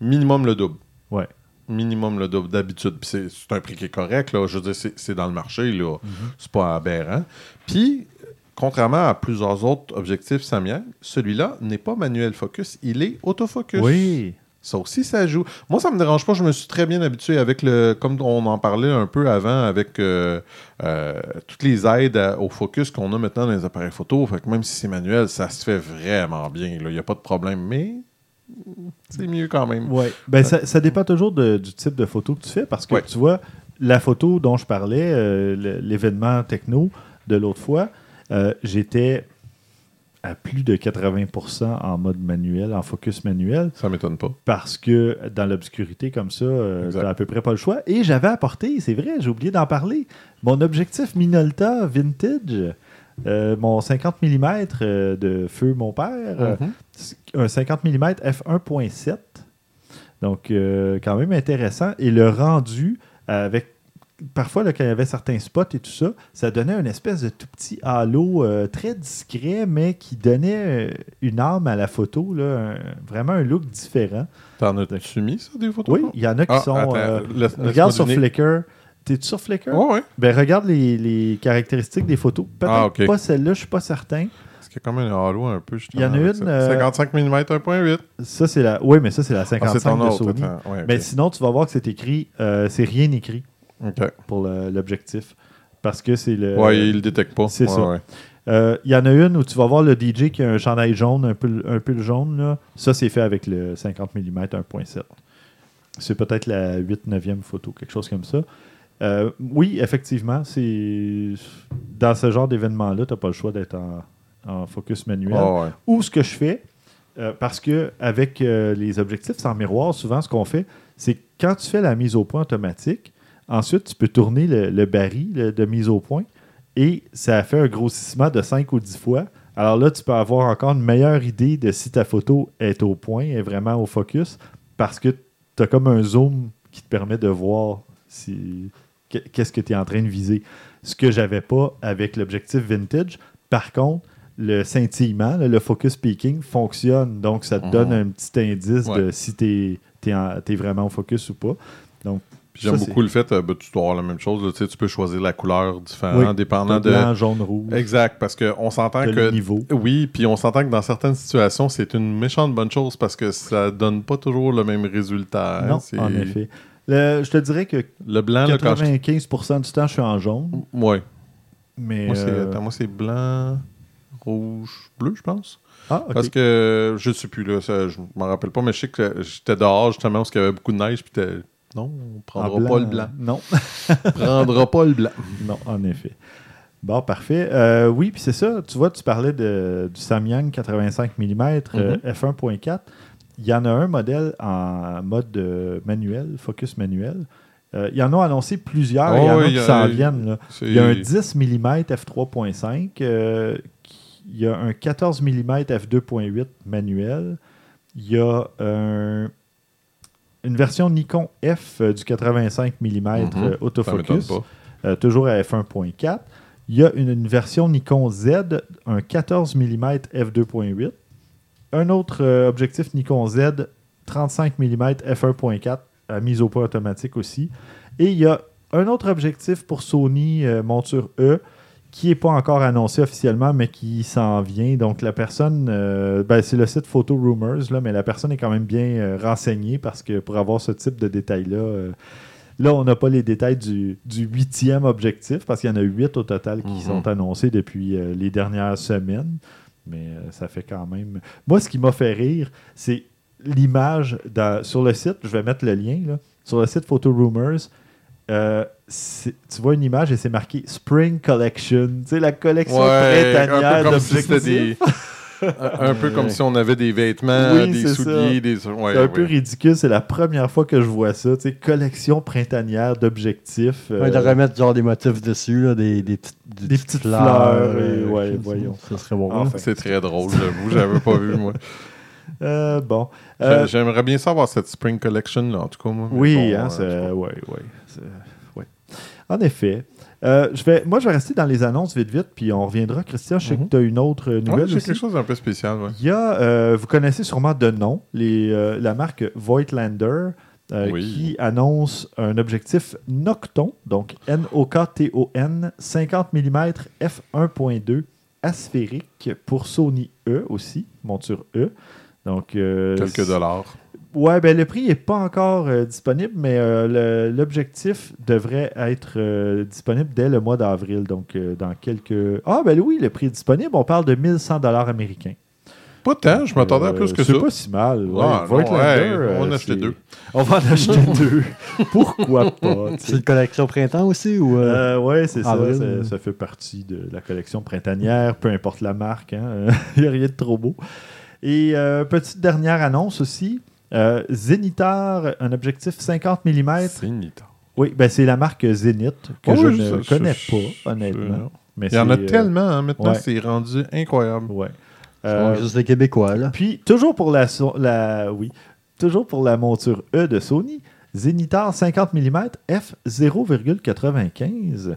minimum le double. Ouais. Minimum le double d'habitude. Puis c'est un prix qui est correct, là. Je veux dire, c'est dans le marché, là. C'est pas aberrant. Puis, contrairement à plusieurs autres objectifs Samyang, celui-là n'est pas manuel focus, il est autofocus. Oui. Ça aussi, ça joue. Moi, ça me dérange pas. Je me suis très bien habitué avec le. Comme on en parlait un peu avant, avec euh, euh, toutes les aides à- au focus qu'on a maintenant dans les appareils photo. Fait que même si c'est manuel, ça se fait vraiment bien. Il n'y a pas de problème. Mais c'est mieux quand même. Ouais. Ben, ça, ça dépend toujours de- du type de photo que tu fais parce que Ouais. tu vois, la photo dont je parlais, euh, l'événement techno de l'autre fois, j'étais à plus de 80% en mode manuel, en focus manuel, Ça m'étonne pas. parce que dans l'obscurité comme ça, euh, t'as à peu près pas le choix. Et j'avais apporté, c'est vrai, j'ai oublié d'en parler, mon objectif Minolta Vintage, euh, mon 50 mm de feu mon père, euh, Mhm. un 50 mm f1.7. Donc, euh, quand même intéressant. Et le rendu, avec parfois, là, quand il y avait certains spots et tout ça, ça donnait une espèce de tout petit halo euh, très discret, mais qui donnait euh, une âme à la photo, là, un- vraiment un look différent. T'en as-tu mis, ça, des photos? Oui, il y en a qui Ah, sont. attends, euh, laisse- regarde sur donner- Flickr. T'es-tu sur Flickr? Ouais, ouais. Ben, regarde les, les caractéristiques des photos. Peut-être Ah, pas celle-là, je suis pas certain. Parce qu'il y a quand même un halo un peu. Il y en a une, ça. euh, 55 mm 1.8. Ça, c'est la. Oui, mais ça, c'est la Ah, c'est 55 ton de autre. Sony. Mais sinon, tu vas voir que c'est écrit, c'est rien écrit Pour l'objectif. parce que c'est le. ouais, il le détecte pas. c'est Ouais, ça. ouais. Euh, Il y en a une où tu vas voir le DJ qui a un chandail jaune, un peu, un jaune. Là. Ça, c'est fait avec le 50 mm 1.7. C'est peut-être la 8-9e photo, quelque chose comme ça. Euh, oui, effectivement, c'est dans ce genre d'événement-là, tu n'as pas le choix d'être en, en focus manuel. Ah, ouais. Ou ce que je fais, euh, parce que avec les objectifs sans miroir, souvent ce qu'on fait, c'est quand tu fais la mise au point automatique, ensuite tu peux tourner le, le baril le- de mise au point et ça fait un grossissement de 5 ou 10 fois. Alors là, tu peux avoir encore une meilleure idée de si ta photo est au point, est vraiment au focus, parce que tu as comme un zoom qui te permet de voir si, que- qu'est-ce que tu es en train de viser. Ce que j'avais pas avec l'objectif vintage. Par contre, le scintillement, le focus peaking fonctionne. Donc, ça te Mhm. donne un petit indice de si tu es, vraiment au focus ou pas. Donc, J'aime beaucoup le fait, euh, ben, tu dois avoir la même chose. là, tu peux choisir la couleur différente, Oui, dépendant de. blanc, jaune, rouge. Exact, parce qu'on s'entend que. le niveau. Oui, puis on s'entend que dans certaines situations, c'est une méchante bonne chose parce que ça donne pas toujours le même résultat. hein, non, en effet. Le- je te dirais que Le blanc, là, quand je... 95% du temps, je suis en jaune. Ouais. Mais, Moi, c'est euh, attends, moi, c'est blanc, rouge, bleu, je pense. Ah, ok. Parce que je sais plus, là, ça, je m'en rappelle pas, mais je sais que j'étais dehors justement parce qu'il y avait beaucoup de neige, puis non, on En prendra pas le blanc. Non, prendra pas le blanc. non, en effet. Bon, parfait. Euh, oui, puis c'est ça. Tu vois, tu parlais de, du Samyang 85 mm euh, Mhm. f1.4. Il y en a un modèle en mode euh, manuel, focus manuel. Euh, il y en a annoncé plusieurs. Oh, il y en a oui, qui s'en viennent. Il y a un 10 mm f3.5. euh, qui- il y a un 14 mm f2.8 manuel. Il y a un- une version Nikon F euh, du 85 mm Mhm. M'étonne autofocus, euh, toujours à f1.4. Il y a une, une version Nikon Z, un 14 mm f2.8. Un autre euh, objectif Nikon Z, 35 mm f1.4 à mise au point automatique aussi. Et il y a un autre objectif pour Sony euh, monture E qui n'est pas encore annoncé officiellement, mais qui s'en vient. Donc, la personne, euh, ben, c'est le site Photo Rumors, là, mais la personne est quand même bien euh, renseignée parce que pour avoir ce type de détails-là, euh, là, on n'a pas les détails du, du huitième objectif parce qu'il y en a huit au total qui Mhm. sont annoncés depuis les dernières semaines. Mais ça fait quand même. Moi, ce qui m'a fait rire, c'est l'image sur le site. Je vais mettre le lien. Là, sur le site Photo Rumors. Euh, tu vois une image et c'est marqué Spring Collection. Tu sais, la collection Ouais, printanière un peu comme si d'objectifs. un peu comme si on avait des vêtements, Oui, des souliers, ça. des... Ouais, c'est un peu ridicule. C'est la première fois que je vois ça. Tu sais, collection printanière d'objectifs. euh, Ouais, de remettre genre des motifs dessus, là, des, des, petites, Des petites fleurs, et- euh, ouais, voyons. Ça serait bon. Enfin. C'est très drôle, j'avoue. J'avais pas vu, moi. euh, bon. J'a- Euh, J'aimerais bien savoir cette Spring Collection, là, en tout cas. Moi, Oui, bon, hein, euh, c'est- ouais, ouais, ouais. En effet. Euh, je vais, moi, je vais rester dans les annonces vite, vite, puis on reviendra. Christian, je sais Mhm. que tu as une autre euh, Ouais, nouvelle j'ai quelque chose d'un peu spécial, ouais. Il y a, euh, vous connaissez sûrement de nom, les, euh, la marque Voigtlander, euh, Oui. qui annonce un objectif Nocton, donc N-O-K-T-O-N, 50 mm f1.2 asphérique pour Sony E aussi, monture E. Donc, euh, Quelques dollars. Ouais, ben le prix n'est pas encore euh, disponible, mais euh, l'objectif devrait être euh, disponible dès le mois d'avril. Donc, euh, dans quelques. Ah, ben oui, le prix est disponible. On parle de 1100 dollars américains. Pas tant, je m'attendais à plus que ça. C'est pas si mal. Ouais. Ah, non, Voigtlander, ouais, on va en acheter deux. On va en acheter deux. Pourquoi pas? C'est une collection printemps aussi ou euh, Euh, ouais, c'est ça, ça. ça fait partie de la collection printanière, peu importe la marque. hein. Il n'y a rien de trop beau. Et euh, petite dernière annonce aussi. Euh, Zenitar, un objectif 50 mm. C'est Nita. Oui, ben c'est la marque Zenith que Oh je oui, ne connais pas, honnêtement. Mais Il y en a euh, tellement, hein, maintenant, ouais. c'est rendu incroyable. ouais. Euh, juste les Québécois là. puis toujours pour la, so- la oui, toujours pour la monture E de Sony, Zenitar 50 mm f 0,95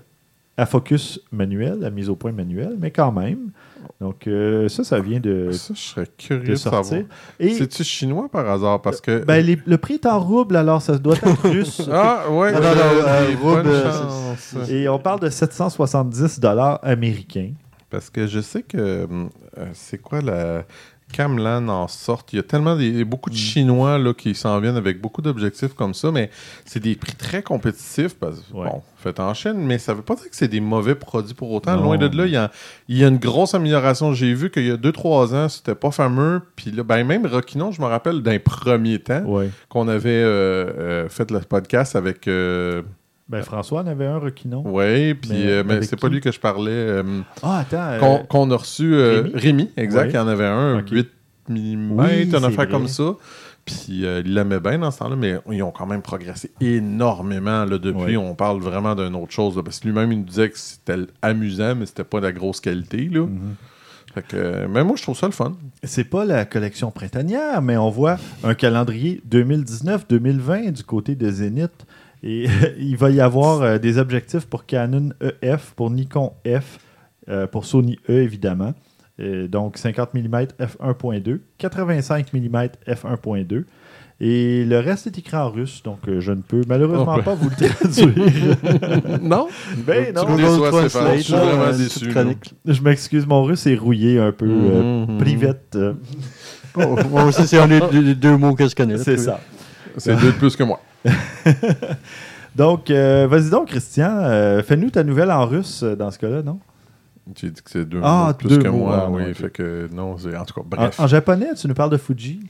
à focus manuel, à mise au point manuel, mais quand même. Donc euh, ça, ça vient de, Ça, je serais curieux de, savoir. C'est-tu chinois par hasard? Parce que. ben, les- le prix est en rouble, alors ça doit être russe. ah, ouais, Non, non, non, euh, euh. Et on parle de 770 dollars américains. Parce que je sais que. euh, c'est quoi la. Camelan en sortent. Il y a tellement des, beaucoup de Chinois là, qui s'en viennent avec beaucoup d'objectifs comme ça, mais c'est des prix très compétitifs. Parce, Ouais. Bon, fait en Chine, mais ça veut pas dire que c'est des mauvais produits pour autant. Non. Loin de là, il y a, il y a une grosse amélioration. J'ai vu qu'il y a 2-3 ans, c'était pas fameux. Puis là, ben, même Rockinon, je me rappelle d'un premier temps Ouais. qu'on avait euh, euh, fait le podcast avec. euh, Ben, François en avait un requinon. ouais, puis Mais euh, mais avec c'est pas lui que je parlais. euh, Ah, attends. euh, qu'on a reçu euh, Rémi? Rémi, exact. Ouais. Il y en avait un, Ok. 8 mm, Oui, c'est affaire comme ça. Puis euh, il l'aimait bien dans ce temps-là, mais ils ont quand même progressé énormément là, depuis. Ouais. On parle vraiment d'une autre chose. là, parce que lui-même, il nous disait que c'était amusant, mais c'était pas de la grosse qualité. Là. Mhm. Fait que, euh, mais moi, je trouve ça le fun. C'est pas la collection printanière, mais on voit un calendrier 2019-2020 du côté de Zenith. Et il va y avoir euh, des objectifs pour Canon EF, pour Nikon F, euh, pour Sony E évidemment. Donc 50 mm f1.2, 85 mm f1.2. Et le reste est écrit en russe, donc euh, je ne peux malheureusement Oh, pas vous le traduire. non? ben Tu non, Je suis vraiment déçu, je m'excuse, mon russe est rouillé un peu euh, Mhm. privette. euh, moi aussi, c'est un des deux mots que je connais. c'est ça. C'est deux de plus que moi. Donc, euh, vas-y donc, Christian, euh, fais-nous ta nouvelle en russe euh, dans ce cas-là, non? J'ai dit que c'est deux Ah, mots plus deux que mots, moi. ah, oui, fait que non, c'est en tout cas, bref. en japonais, tu nous parles de Fuji.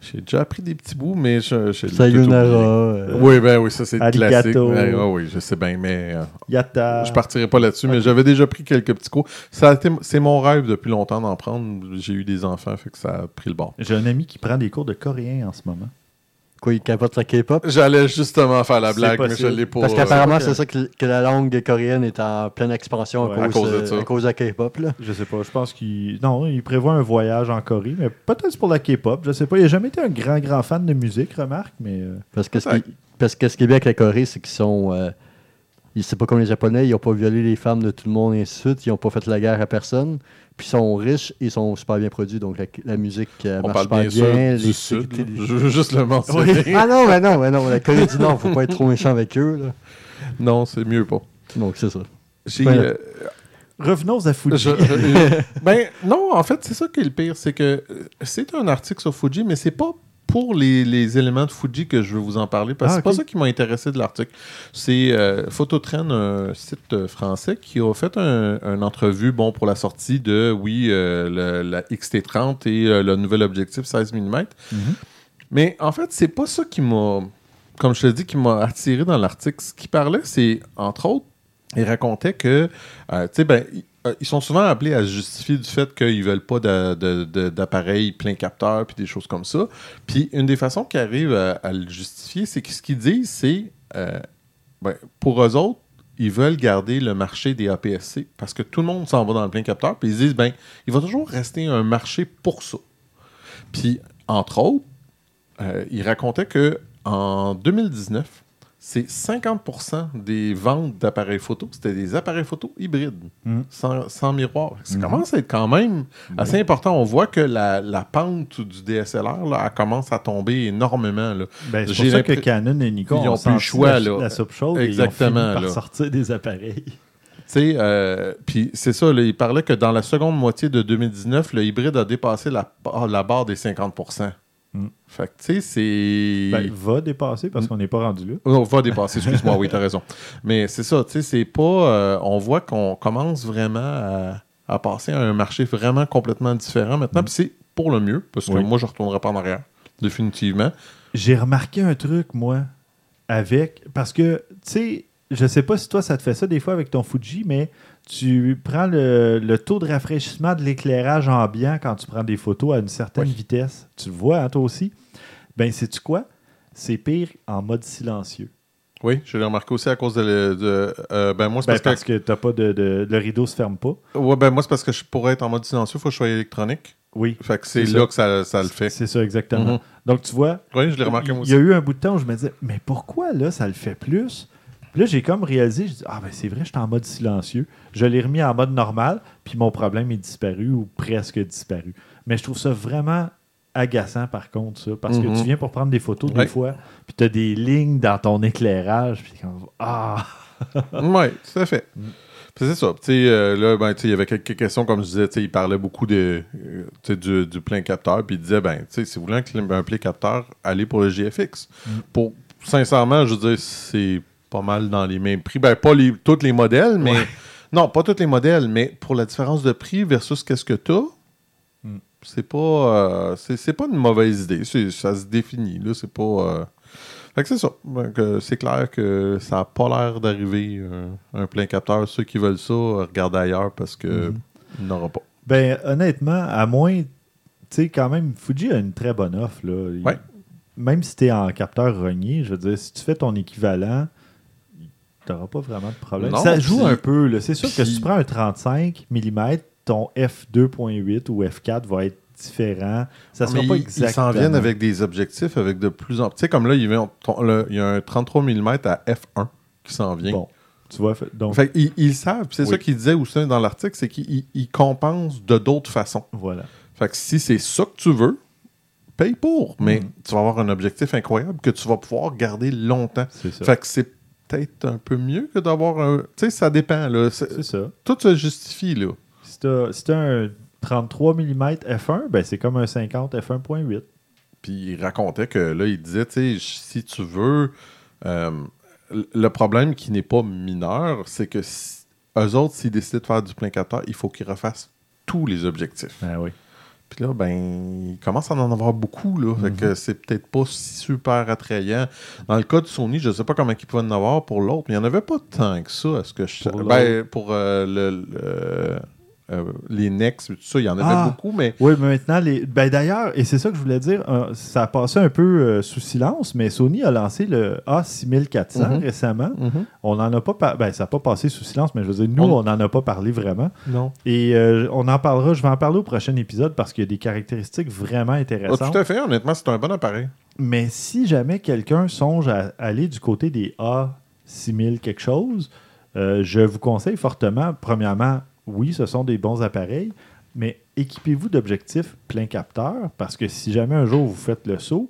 J'ai déjà appris des petits bouts, mais je, je Sayonara. euh, Oui, ben oui, ça c'est classique. Ouais, ouais, oui, je sais bien, mais euh, Yata. je partirai pas là-dessus. Mais j'avais déjà pris quelques petits cours. Ça c'est mon rêve depuis longtemps d'en prendre. J'ai eu des enfants, fait que ça a pris le bord. J'ai un ami qui prend des cours de coréen en ce moment. Quoi, il capote la K-pop? J'allais justement faire la blague, mais je l'ai pas. Parce euh, qu'apparemment, que- c'est ça que, que la langue coréenne est en pleine expansion Ouais, à, à cause, cause de euh, ça. à cause de la K-pop. là. Je sais pas, je pense qu'il. Non, il prévoit un voyage en Corée, mais peut-être pour la K-pop. Je sais pas. Il a jamais été un grand, grand fan de musique, remarque, mais. euh, Parce que, ce qui, parce que ce qui est bien avec la Corée, c'est qu'ils sont. euh, ils- c'est pas comme les Japonais, ils n'ont pas violé les femmes de tout le monde et ainsi de suite, ils n'ont pas fait la guerre à personne. Puis ils sont riches et ils sont super bien produits. Donc la, la musique euh, On marche parle super bien bien. sûr du les Sud. les- là. Je veux juste le mentionner. ah non, mais non, mais non, la Corée du Nord, faut pas être trop méchant avec eux. là. Non, c'est mieux pas. Donc c'est ça. Ouais. euh, Revenons à Fuji. Je- euh, ben non, en fait, c'est ça qui est le pire, c'est que c'est un article sur Fuji, mais c'est pas pour les, les éléments de Fuji que je veux vous en parler, parce que Ah, c'est pas ça qui m'a intéressé de l'article. C'est euh, Phototrend, un site euh, français, qui a fait un, une entrevue bon, pour la sortie de, oui, euh, le- la XT30 et euh, le nouvel objectif 16 mm. Mhm. Mais en fait, c'est pas ça qui m'a, comme je te dis, qui m'a attiré dans l'article. Ce qui parlait, c'est, entre autres, il racontait que, euh, tu sais, ben, euh, ils sont souvent appelés à se justifier du fait qu'ils veulent pas d'appareils plein capteur puis des choses comme ça. Puis une des façons qu'ils arrivent à, le justifier, c'est que ce qu'ils disent, c'est, euh, ben, pour eux autres, ils veulent garder le marché des APS-C parce que tout le monde s'en va dans le plein capteur. Puis ils disent, ben, il va toujours rester un marché pour ça. Puis, entre autres, euh, il racontait que en 2019, c'est 50% des ventes d'appareils photo, c'était des appareils photo hybrides, Mhm. sans, sans miroir. Ça Mhm. commence à être quand même assez important. On voit que la, la pente du DSLR, là, elle commence à tomber énormément. Ben, c'est J'ai pour ça que Canon et Nikon Ils ont ont plus le choix, la, là. la soupe chaude et Exactement, ils ont fini par sortir des appareils. Euh, c'est ça, là, il parlait que dans la seconde moitié de 2019, le hybride a dépassé la, la barre des 50%. Mm. Fait que, tu sais, c'est... Ben, va dépasser parce qu'on n'est pas rendu là. On va dépasser, excuse-moi, oui, t'as raison. Mais c'est ça, tu sais, c'est pas. euh, on voit qu'on commence vraiment à, à passer à un marché vraiment complètement différent maintenant. Puis c'est pour le mieux, parce que Oui. moi, je ne retournerai pas en arrière, définitivement. J'ai remarqué un truc, moi, avec. Parce que, tu sais, je sais pas si toi, ça te fait ça des fois avec ton Fuji, mais tu prends le, le taux de rafraîchissement de l'éclairage ambiant quand tu prends des photos à une certaine Oui. vitesse. Tu le vois, hein, toi aussi? Ben, sais-tu quoi? C'est pire en mode silencieux. Oui, je l'ai remarqué aussi à cause de. le- de- euh, ben, moi, c'est Ben, parce, parce que t'as pas de, de- Le rideau se ferme pas. que. Ouais, ben, moi, c'est parce que je pourrais être en mode silencieux, il faut que je sois électronique. Oui. Fait que c'est là ça. que ça, ça le fait. C'est ça, exactement. Mhm. Donc, tu vois, Oui, je l'ai remarqué moi il y aussi. a eu un bout de temps où je me disais, mais pourquoi là, ça le fait plus? Puis là, j'ai comme réalisé, je dis, ah ben c'est vrai, j'étais en mode silencieux. Je l'ai remis en mode normal, puis mon problème est disparu ou presque disparu. Mais je trouve ça vraiment agaçant par contre, ça, parce Mhm. que tu viens pour prendre des photos Ouais. des fois, puis tu as des lignes dans ton éclairage, puis comme, ah, Oui, tout à fait. Mm. C'est ça. Tu sais, euh, là, ben, tu sais, il y avait quelques questions, comme je disais, tu sais, il parlait beaucoup de, euh, du, du plein capteur, puis il disait, ben, tu sais, si vous voulez un, un plein capteur, allez pour le GFX. Pour, sincèrement, je veux dire, c'est pas mal dans les mêmes prix. Ben, pas les, tous les modèles, mais. Non, pas tous les modèles, mais pour la différence de prix versus qu'est-ce que tu as, Mm. c'est pas, euh, c'est, pas une mauvaise idée. Ça se définit, là. C'est pas. euh, Fait que c'est ça. Euh, c'est clair que ça n'a pas l'air d'arriver un plein capteur. Ceux qui veulent ça, regardent ailleurs parce que il n'aura pas. Ben, honnêtement, à moins. Tu sais, quand même, Fuji a une très bonne offre. Là. Il- Ouais. Même si tu es en capteur rogné, je veux dire, si tu fais ton équivalent, n'auras pas vraiment de problème. Non, ça joue puis- un peu. là. C'est sûr que si tu prends un 35 mm, ton f2.8 ou f4 va être différent. Ça sera Ah, Mais pas ils- exactement. Ils s'en viennent avec des objectifs avec de plus en plus. Tu sais, comme là, ils il y a un 33 mm à f1 qui s'en vient. Bon, tu vois, donc Fait qu'ils- ils, savent. C'est Oui. ça qu'ils disaient aussi dans l'article, c'est qu'ils ils- ils compensent de d'autres façons. voilà. Fait que si c'est ça que tu veux, paye pour. Mais Mhm. tu vas avoir un objectif incroyable que tu vas pouvoir garder longtemps. C'est ça. Fait que c'est peut-être un peu mieux que d'avoir un. Tu sais, ça dépend. Là. C'est- ça. Tout se justifie. là. Si tu as, un 33 mm f1, ben c'est comme un 50 f1.8. Puis il racontait que là, il disait, tu sais, si tu veux, euh, le problème qui n'est pas mineur, c'est que si, eux autres, s'ils décident de faire du plein capteur, il faut qu'ils refassent tous les objectifs. Ah oui. Puis là, ben, il commence à en avoir beaucoup, là. Fait que c'est peut-être pas super attrayant. Dans le cas de Sony, je sais pas comment ils pouvaient en avoir pour l'autre, mais il n'y en avait pas tant que ça, à ce que je Pour Ben, pour euh, le, le- euh, les Nex, tout ça, il y en avait Ah! beaucoup, mais Oui, mais maintenant, les... ben d'ailleurs, et c'est ça que je voulais dire, euh, ça a passé un peu euh, sous silence, mais Sony a lancé le A6400 Mhm. récemment. On n'en a pas par- ben, ça n'a pas passé sous silence, mais je veux dire, nous, On- n'en a pas parlé vraiment. non. Et on en parlera, je vais en parler au prochain épisode parce qu'il y a des caractéristiques vraiment Ah, intéressantes. tout à fait, honnêtement, c'est un bon appareil. Mais si jamais quelqu'un songe à aller du côté des A6000 quelque chose, je vous conseille fortement, premièrement, oui, ce sont des bons appareils, mais équipez-vous d'objectifs plein capteur parce que si jamais un jour vous faites le saut,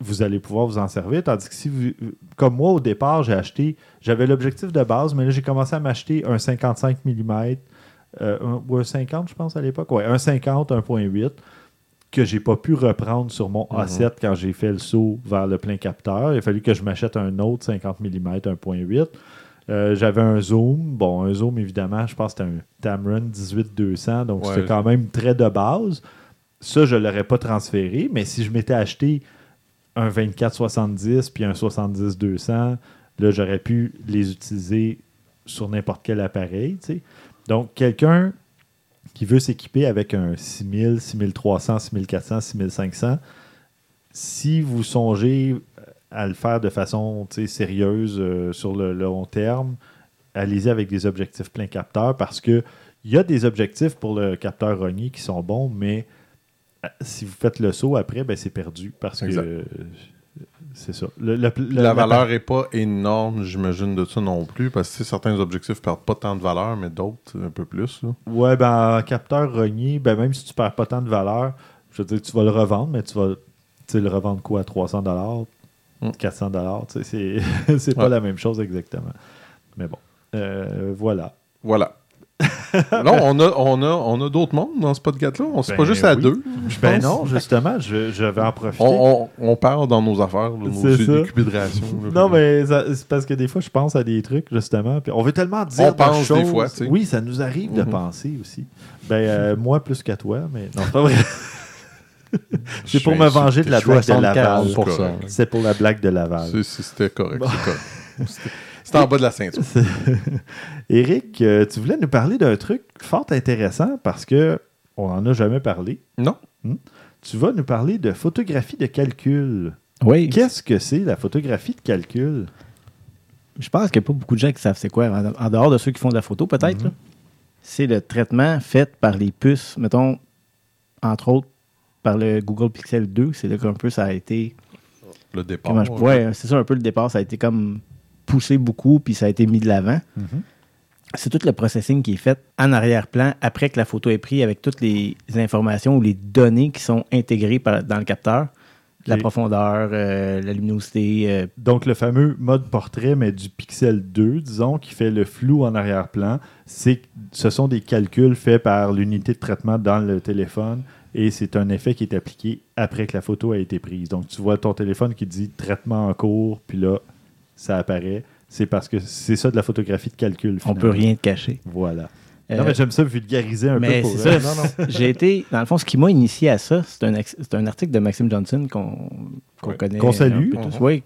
vous allez pouvoir vous en servir. Tandis que si vous, comme moi au départ, j'ai acheté, j'avais l'objectif de base, mais là j'ai commencé à m'acheter un 55 mm euh, un- ou un 50, je pense à l'époque. Ouais, un 50, 1.8 que j'ai pas pu reprendre sur mon Mhm. A7 quand j'ai fait le saut vers le plein capteur. Il a fallu que je m'achète un autre 50 mm 1.8. Euh, J'avais un zoom. Bon, un zoom, évidemment, je pense que c'était un Tamron 18-200, donc Ouais. c'était quand même très de base. Ça, je ne l'aurais pas transféré, mais si je m'étais acheté un 24-70 puis un 70-200, là, j'aurais pu les utiliser sur n'importe quel appareil. tu sais. Donc, quelqu'un qui veut s'équiper avec un 6000, 6300, 6400, 6500, si vous songez à le faire de façon sérieuse euh, sur le, le long terme, allez-y avec des objectifs plein capteur parce que il y a des objectifs pour le capteur rogné qui sont bons, mais euh, si vous faites le saut après, ben, c'est perdu parce Exact. que euh, c'est ça. Le- le- le- la valeur n'est pas énorme, j'imagine, de ça non plus, parce que certains objectifs perdent pas tant de valeur, mais d'autres, un peu plus. là. Ouais, ben, en capteur rogné, ben, même si tu perds pas tant de valeur, je veux dire, tu vas le revendre, mais tu vas le revendre quoi, 300 dollars, Mm. 400 dollars, c'est c'est pas la même chose exactement. Mais bon, Euh, voilà. Voilà. non, on a, on a, on a d'autres mondes dans ce podcast-là. On c'est Ben pas juste à deux. je Ben pense. non, justement, je, je vais en profiter. On, on, on parle dans nos affaires, là, nos là. Non, mais c'est parce que des fois, je pense à des trucs, justement. Puis on veut tellement dire On de pense des choses. fois, tu sais. Oui, ça nous arrive de Mhm. penser aussi. Ben, euh, moi, plus qu'à toi, mais non, c'est pas vrai. c'est pour me venger de la blague de Laval. 60-40%. C'est pour la blague de Laval. C'était correct. c'est correct. C'était- en bas de la ceinture. Éric, euh, tu voulais nous parler d'un truc fort intéressant parce que on n'en a jamais parlé. Non? Tu vas nous parler de photographie de calcul. Oui. Qu'est-ce que c'est la photographie de calcul? Je pense qu'il n'y a pas beaucoup de gens qui savent c'est quoi, en, dehors de ceux qui font de la photo, peut-être. Mhm. C'est le traitement fait par les puces, mettons, entre autres, par le Google Pixel 2. C'est là qu'un peu ça a été. Le départ. Comment je ouais, c'est ça un peu le départ. Ça a été comme poussé beaucoup, puis ça a été mis de l'avant. C'est tout le processing qui est fait en arrière-plan après que la photo est prise avec toutes les informations ou les données qui sont intégrées par- dans le capteur. La profondeur, euh, la luminosité. euh, Donc, le fameux mode portrait, mais du Pixel 2, disons, qui fait le flou en arrière-plan, c'est ce sont des calculs faits par l'unité de traitement dans le téléphone et c'est un effet qui est appliqué après que la photo a été prise. Donc, tu vois ton téléphone qui dit traitement en cours, puis là, ça apparaît. C'est parce que c'est ça de la photographie de calcul. on finalement. peut rien te cacher. Voilà. Euh, non, mais j'aime ça vulgariser un mais peu pour ça. Non, non. J'ai été, dans le fond, ce qui m'a initié à ça, c'est un, c'est un article de Maxime Johnson qu'on qu'on Ouais. connaît. Qu'on salue. un peu tous. Mhm. Oui.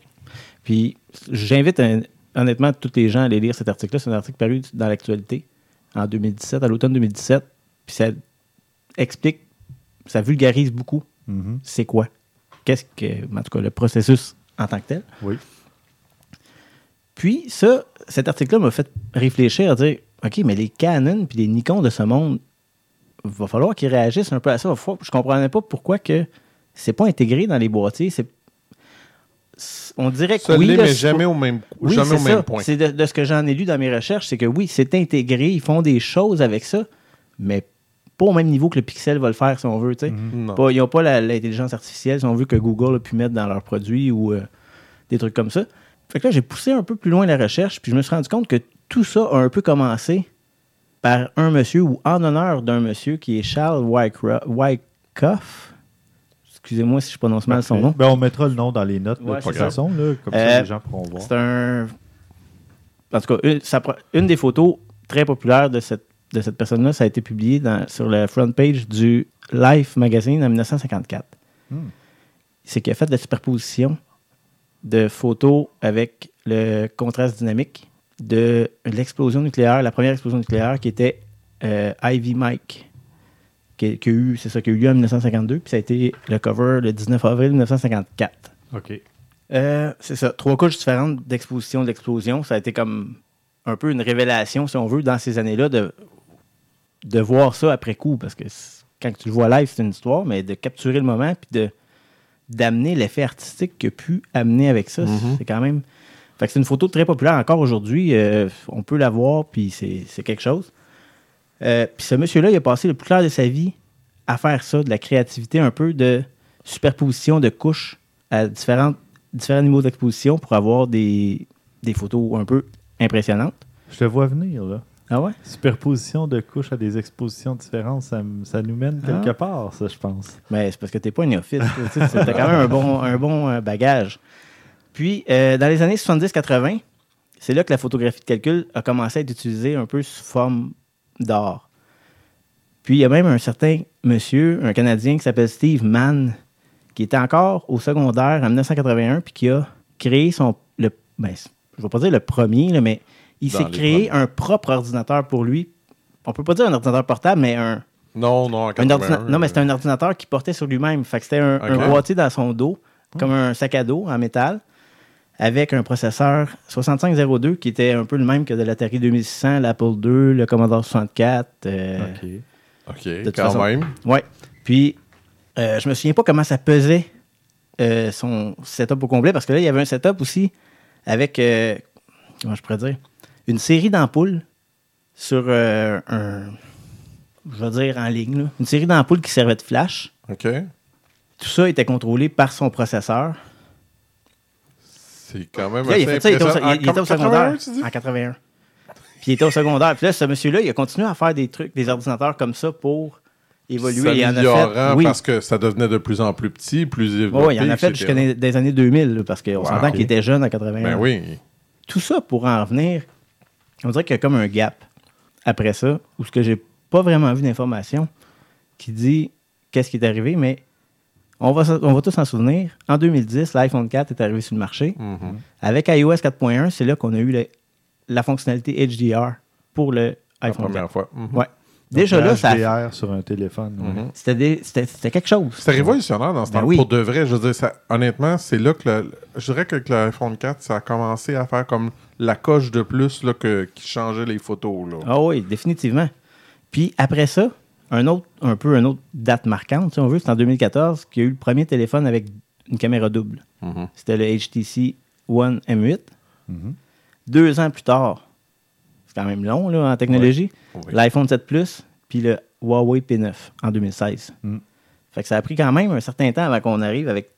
Puis j'invite un- honnêtement tous les gens à aller lire cet article-là. C'est un article paru dans l'actualité en 2017, à l'automne 2017. Puis ça explique, ça vulgarise beaucoup Mhm. c'est quoi? Qu'est-ce que, en tout cas, le processus en tant que tel? Oui. Puis ça, cet article-là m'a fait réfléchir à dire, OK, mais les Canon puis les Nikon de ce monde, va falloir qu'ils réagissent un peu à ça. Je comprenais pas pourquoi que c'est pas intégré dans les boîtiers. C'est, on dirait que Ça oui, là, mais c'est jamais au même, oui, jamais point. C'est de, de ce que j'en ai lu dans mes recherches, c'est que oui, c'est intégré, ils font des choses avec ça, mais pas au même niveau que le Pixel va le faire, si on veut. Mhm. Pas- ils n'ont pas l'intelligence artificielle, si on veut, que Google a pu mettre dans leurs produits ou euh, des trucs comme ça. Fait que là, j'ai poussé un peu plus loin la recherche, puis je me suis rendu compte que tout ça a un peu commencé par un monsieur ou en honneur d'un monsieur qui est Charles Wyckoff. Excusez-moi si je prononce mal son nom. Ben, on mettra le nom dans les notes, Ouais, de toute façon, là, comme Euh, ça les gens pourront voir. C'est un. En tout cas, une, ça une des photos très populaires de cette, de cette personne-là, ça a été publié dans- sur la front page du Life magazine en 1954. Hmm. C'est qu'il a fait de la superposition de photos avec le contraste dynamique de l'explosion nucléaire, la première explosion nucléaire qui était euh, Ivy Mike, qui, qui a eu, c'est ça, qui a eu lieu en 1952, puis ça a été le cover le 19 avril 1954. OK. Euh, c'est ça. Trois couches différentes d'exposition d'explosion. Ça a été comme un peu une révélation, si on veut, dans ces années-là, de, de voir ça après coup. Parce que quand tu le vois live, c'est une histoire, mais de capturer le moment puis de d'amener l'effet artistique qu'il a pu amener avec ça, Mhm. c'est quand même. Fait que c'est une photo très populaire encore aujourd'hui. euh, on peut la voir, puis c'est c'est quelque chose. Euh, puis ce monsieur-là, il a passé le plus clair de sa vie à faire ça, de la créativité un peu de superposition de couches à différentes, différents niveaux d'exposition pour avoir des, des photos un peu impressionnantes. Je te vois venir, là. Ah ouais? Superposition de couches à des expositions différentes, ça, nous mène quelque Ah. part, ça, je pense. Mais c'est parce que t'es pas un néophyte. tu T'as quand même un bon, un bon euh, bagage. Puis, euh, dans les années 70-80, c'est là que la photographie de calcul a commencé à être utilisée un peu sous forme d'art. Puis, il y a même un certain monsieur, un Canadien qui s'appelle Steve Mann, qui était encore au secondaire en 1981, puis qui a créé son. Le, ben, je ne vais pas dire le premier, là, mais il s'est créé un propre ordinateur pour lui. On peut pas dire un ordinateur portable, mais un, Non, non, en un 81, ordina- Non, mais c'était un ordinateur qui portait sur lui-même. Fait que c'était un, boîtier dans son dos, comme un sac à dos en métal, avec un processeur 6502 qui était un peu le même que de l'Atari 2600, l'Apple II, le Commodore 64. euh, OK. OK, de toute quand façon. même. Ouais. Puis, euh, je me souviens pas comment ça pesait euh, son setup au complet, parce que là, il y avait un setup aussi avec, euh, comment je pourrais dire, une série d'ampoules sur euh, un, je vais dire en ligne, là. une série d'ampoules qui servait de flash. OK. Tout ça était contrôlé par son processeur. C'est quand même Puis là, il, a assez fait ça, il était au, impressionnant. il- il était au En secondaire. 81, tu dis? En 81. Puis il était au secondaire. Puis là, ce monsieur-là, il a continué à faire des trucs, des ordinateurs comme ça pour évoluer. Il en a fait. Oui, parce que ça devenait de plus en plus petit, plus développé. Ouais, il en a fait jusqu'à des années 2000, là, parce qu'on Wow. s'entend qu'il était jeune en 81. Ben oui. Tout ça pour en revenir, on dirait qu'il y a comme un gap après ça, où ce que j'ai pas vraiment vu d'information qui dit qu'est-ce qui est arrivé, mais on va, on va tous s'en souvenir. En 2010, l'iPhone 4 est arrivé sur le marché. Mhm. Avec iOS 4.1, c'est là qu'on a eu le- la fonctionnalité HDR pour le La iPhone 4. première fois. Mhm. Ouais. Déjà là, ça, HDR sur un téléphone. Mhm. c'était des- c'était c'était quelque chose. C'était révolutionnaire dans ce Ben temps oui. Pour de vrai, je veux dire, ça, honnêtement, c'est là que le- je dirais que avec l'iPhone 4, ça a commencé à faire comme la coche de plus là, que, qui changeait les photos. Là. Ah oui, définitivement. Puis après ça, un autre, un peu une autre date marquante, si on veut, c'est en 2014 qu'il y a eu le premier téléphone avec une caméra double. Mhm. C'était le HTC One M8. Mhm. Deux ans plus tard, quand même long là, en technologie, l'iPhone 7 Plus, puis le Huawei P9 en 2016. Mm. Fait que ça a pris quand même un certain temps avant qu'on arrive avec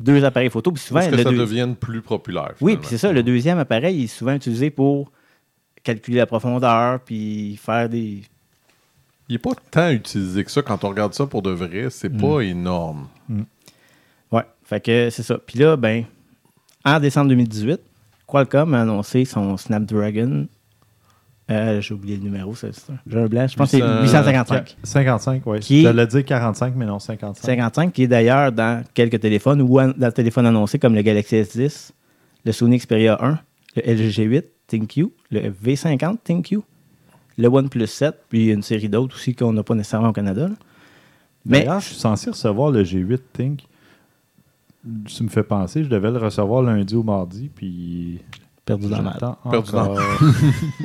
deux appareils photo. Puis souvent, que le ça deux- devienne plus populaire. Oui, puis c'est ça. Le deuxième appareil est souvent utilisé pour calculer la profondeur puis faire des. Il n'est pas tant utilisé que ça. Quand on regarde ça pour de vrai, c'est Mm. pas énorme. Ouais, fait que c'est ça. Puis là, ben, en décembre 2018, Qualcomm a annoncé son Snapdragon. Euh, J'ai oublié le numéro, c'est ça. J'ai un blanc. Je pense que c'est 800, 855. 55, oui. Qui? Est- J'allais dire 45, mais non, 55. 55, qui est d'ailleurs dans quelques téléphones ou an- dans le téléphone annoncé comme le Galaxy S10, le Sony Xperia 1, le LG G8 ThinQ, le V50 ThinQ, le OnePlus 7, puis une série d'autres aussi qu'on n'a pas nécessairement au Canada. là. Mais D'ailleurs, je suis censé recevoir le G8 Think. Tu me fais penser, je devais le recevoir lundi ou mardi, puis. Perdu dans j'attends Perdu dans-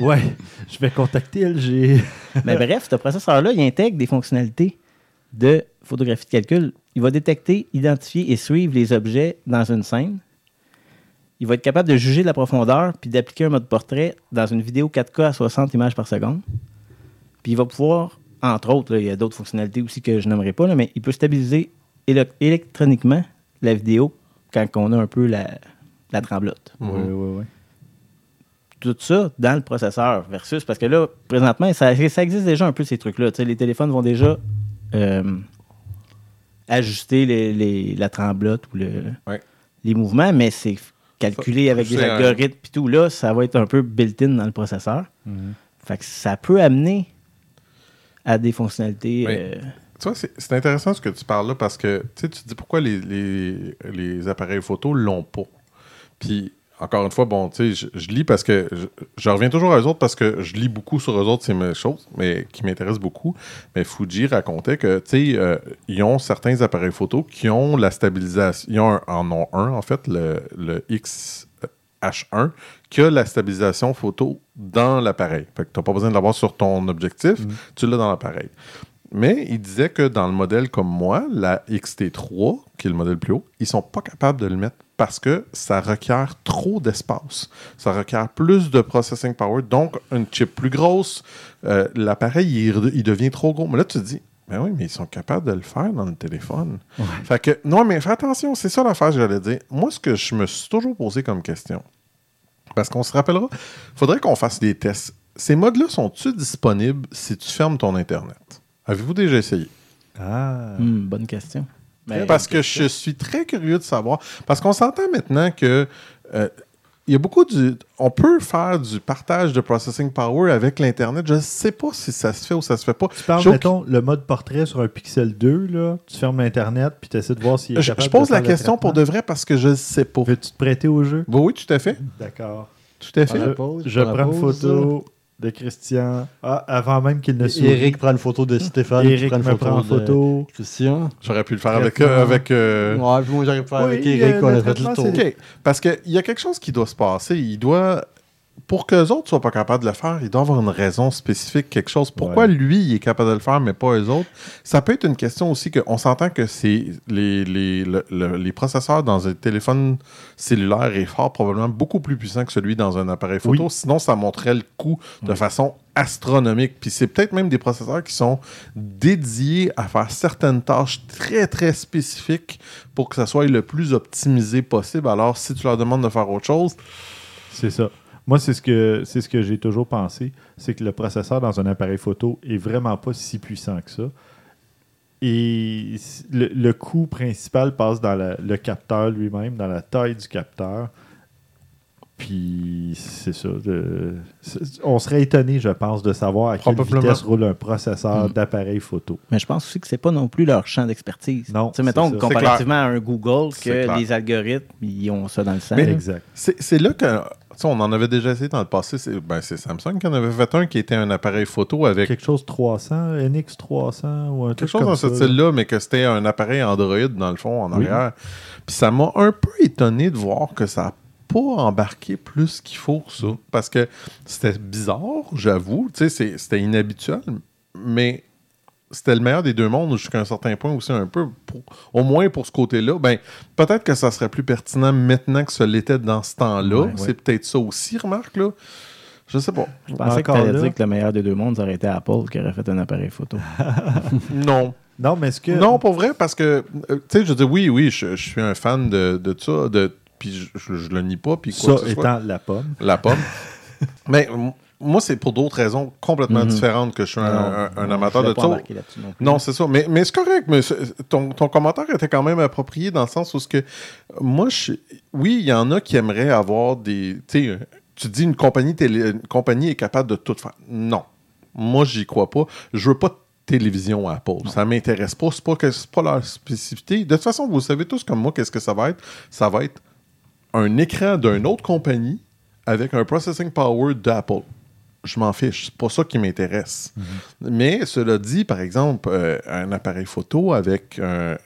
ouais, je vais contacter LG. Mais bref, ce processeur-là, il intègre des fonctionnalités de photographie de calcul. Il va détecter, identifier et suivre les objets dans une scène. Il va être capable de juger la profondeur puis d'appliquer un mode portrait dans une vidéo 4K à 60 images par seconde. Puis il va pouvoir, entre autres, là, il y a d'autres fonctionnalités aussi que je n'aimerais pas, là, mais il peut stabiliser éle- électroniquement la vidéo quand on a un peu la, la tremblote Oui, oui, oui. Tout ça dans le processeur versus parce que là, présentement, ça, ça existe déjà un peu ces trucs-là. Les téléphones vont déjà euh, ajuster les- les- la tremblote ou le, Ouais. les mouvements, mais c'est calculé Ça, avec des algorithmes et tout. Là, ça va être un peu built-in dans le processeur. Mhm. Fait que ça peut amener à des fonctionnalités. Oui. euh, Tu vois, c'est c'est intéressant ce que tu parles là parce que tu te dis pourquoi les, les, les appareils photo l'ont pas. Puis, encore une fois, bon, tu sais, je, je lis parce que je, je reviens toujours à eux autres parce que je lis beaucoup sur eux autres, c'est mes choses, mais qui m'intéressent beaucoup. Mais Fuji racontait que, tu sais, euh, ils ont certains appareils photo qui ont la stabilisation. Ils ont un- en ont un, en fait, le, le XH1, qui a la stabilisation photo dans l'appareil. Fait que tu n'as pas besoin de l'avoir sur ton objectif, tu l'as dans l'appareil. Mais il disait que dans le modèle comme moi, la XT3, qui est le modèle plus haut, ils sont pas capables de le mettre parce que ça requiert trop d'espace. Ça requiert plus de processing power, donc une chip plus grosse. Euh, L'appareil, il, il devient trop gros. Mais là, tu te dis, ben oui, mais ils sont capables de le faire dans le téléphone. Fait que, non, mais fais attention, c'est ça l'affaire, j'allais dire. Moi, ce que je me suis toujours posé comme question, parce qu'on se rappellera, faudrait qu'on fasse des tests. Ces modes-là sont-ils disponibles si tu fermes ton Internet? Avez-vous déjà essayé? Ah. hmm, bonne question. Mais- Parce que je suis très curieux de savoir. Parce qu'on s'entend maintenant que euh, il y a beaucoup du. On peut faire du partage de processing power avec l'Internet. Je ne sais pas si ça se fait ou ça se fait pas. Tu parles, mettons, le mode portrait sur un Pixel 2, là, tu fermes Internet, puis tu essaies de voir s'il est Je, capable je pose de la faire question pour de vrai parce que je ne sais pas. Veux-tu te prêter au jeu? Oui, oui, tout à fait. D'accord. Tout à fait. Je, pause, je prends une photo de Christian. Ah, avant même qu'il ne sourie. Eric prend une photo de Stéphane. Eric prend une prend en de photo. Christian. J'aurais pu le faire avec. Euh, avec euh, Ouais, moi j'arrive à faire avec Eric, euh, on le a fait le tour. c'est- OK. Parce qu'il y a quelque chose qui doit se passer. Il doit. Pour qu'eux autres soient pas capables de le faire, il doit avoir une raison spécifique, quelque chose. Pourquoi Ouais. lui, il est capable de le faire, mais pas eux autres? Ça peut être une question aussi qu'on s'entend que c'est les, les, le- le- les processeurs dans un téléphone cellulaire est fort, probablement beaucoup plus puissant que celui dans un appareil photo. Oui. Sinon, ça montrait le coût de façon astronomique. Puis c'est peut-être même des processeurs qui sont dédiés à faire certaines tâches très, très spécifiques pour que ça soit le plus optimisé possible. Alors, si tu leur demandes de faire autre chose, C'est ça. Moi, c'est ce que c'est ce que j'ai toujours pensé, c'est que le processeur dans un appareil photo est vraiment pas si puissant que ça. Et le, le coût principal passe dans la- le capteur lui-même, dans la taille du capteur. Puis c'est ça. on serait étonné, je pense, de savoir à quelle vitesse roule un processeur Mm. d'appareil photo. Mais je pense aussi que c'est pas non plus leur champ d'expertise. Non, mettons, ça. comparativement à un Google, que les algorithmes, ils ont ça dans le sang. Exact. c'est là que. Sais, on en avait déjà essayé dans le passé. C'est ben, c'est Samsung qui en avait fait un qui était un appareil photo avec Quelque chose 300, NX 300 ou un quelque truc chose comme dans ce style-là, mais que c'était un appareil Android dans le fond, en Oui. arrière. Puis ça m'a un peu étonné de voir que ça n'a pas embarqué plus qu'il faut ça. Parce que c'était bizarre, j'avoue. Tu sais, c'est- c'était inhabituel, mais c'était le meilleur des deux mondes jusqu'à un certain point aussi, un peu. pour- au moins pour ce côté-là. Ben, peut-être que ça serait plus pertinent maintenant que ça l'était dans ce temps-là. Ouais, c'est ouais. peut-être ça aussi, remarque, là. Je sais pas. Je pensais que Encore tu allais là. dire que le meilleur des deux mondes, ça aurait été Apple qui aurait fait un appareil photo. Non. Non, mais est-ce que. Non, pour vrai, parce que, euh, tu sais, je dis oui, oui, je, je suis un fan de, de ça, de, puis je, je, je le nie pas, puis quoi ça que ce soit. étant la pomme. La pomme. Mais moi, c'est pour d'autres raisons complètement Mhm. différentes que je suis un, un- un amateur Je de là-dessus non c'est ça. Mais, mais c'est correct. Mais ton, ton commentaire était quand même approprié dans le sens où ce que moi, je, oui, il y en a qui aimeraient avoir des. Tu dis une compagnie, télé- une compagnie est capable de tout faire. Non. Moi, j'y crois pas. Je veux pas de télévision Apple. Ça m'intéresse pas. C'est pas, que, pas leur spécificité. De toute façon, vous savez tous comme moi qu'est-ce que ça va être? Ça va être un écran d'une autre compagnie avec un processing power d'Apple. Je m'en fiche. C'est pas ça qui m'intéresse. Mais cela dit, par exemple, euh, un appareil photo avec un-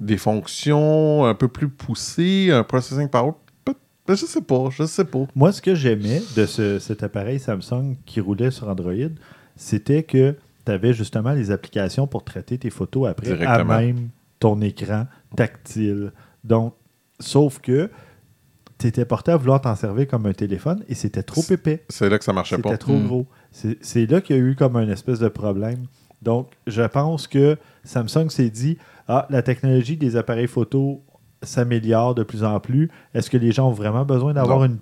des fonctions un peu plus poussées, un processing power, je sais pas, je sais pas. Moi, ce que j'aimais de ce- cet appareil Samsung qui roulait sur Android, c'était que tu avais justement les applications pour traiter tes photos après à même ton écran tactile. Donc, sauf que tu étais porté à vouloir t'en servir comme un téléphone et c'était trop épais. C'est là que ça marchait pas. C'était trop Mm. gros. C'est là qu'il y a eu comme un espèce de problème. Donc, je pense que Samsung s'est dit Ah, la technologie des appareils photo s'améliore de plus en plus. Est-ce que les gens ont vraiment besoin d'avoir une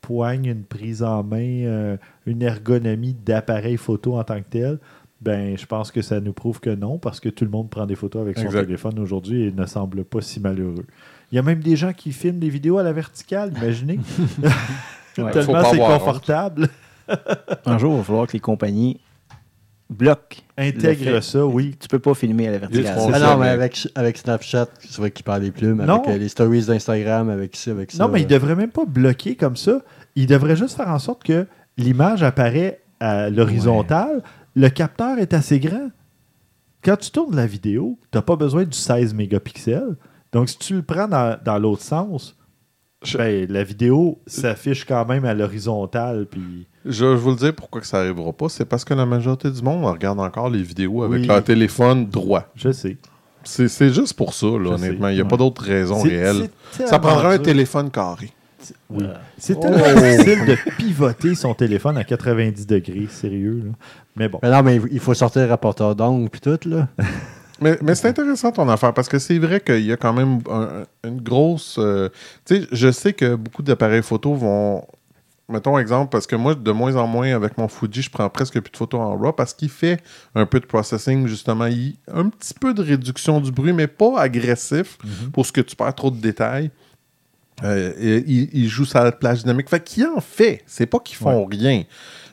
poigne, une prise en main, euh, une ergonomie d'appareil photo en tant que tel ben, je pense que ça nous prouve que non, parce que tout le monde prend des photos avec son Exact. téléphone aujourd'hui et ne semble pas si malheureux. Il y a même des gens qui filment des vidéos à la verticale, imaginez. Ouais. Tellement c'est honte. confortable. Un jour, il va falloir que les compagnies bloquent. Intègre le fait- ça, oui. Tu peux pas filmer à la verticale. Ah non, mais avec, avec Snapchat, c'est vrai qu'il parle des plumes, Non. avec euh, les stories d'Instagram, avec ça, avec ça. Non, mais il devrait même pas bloquer comme ça. Il devrait juste faire en sorte que l'image apparaît à l'horizontale. Le capteur est assez grand. Quand tu tournes la vidéo, tu n'as pas besoin du 16 mégapixels. Donc, si tu le prends dans, dans l'autre sens, Je- ben, la vidéo s'affiche quand même à l'horizontale. Puis... Je vais vous le dire pourquoi que ça arrivera pas. C'est parce que la majorité du monde regarde encore les vidéos avec Oui. leur téléphone droit. Je sais. C'est c'est juste pour ça, là, honnêtement. sais. Il n'y a pas d'autre raison réelle. Ça prendrait un téléphone carré. Oui. Euh, C'est Oh. tellement difficile de pivoter son téléphone à 90 degrés, sérieux. là. Mais bon. Mais non, mais il faut sortir le rapporteur d'angle puis tout, là. Mais, mais c'est intéressant ton affaire parce que c'est vrai qu'il y a quand même un- une grosse. euh, tu sais, je sais que beaucoup d'appareils photo vont. Mettons exemple, parce que moi, de moins en moins, avec mon Fuji, je prends presque plus de photos en RAW parce qu'il fait un peu de processing, justement. Il, un petit peu de réduction du bruit, mais pas agressif Mhm. pour ce que tu perds trop de détails. Euh, il, il joue sa plage dynamique. Fait qu'il en fait. C'est pas qu'ils font rien.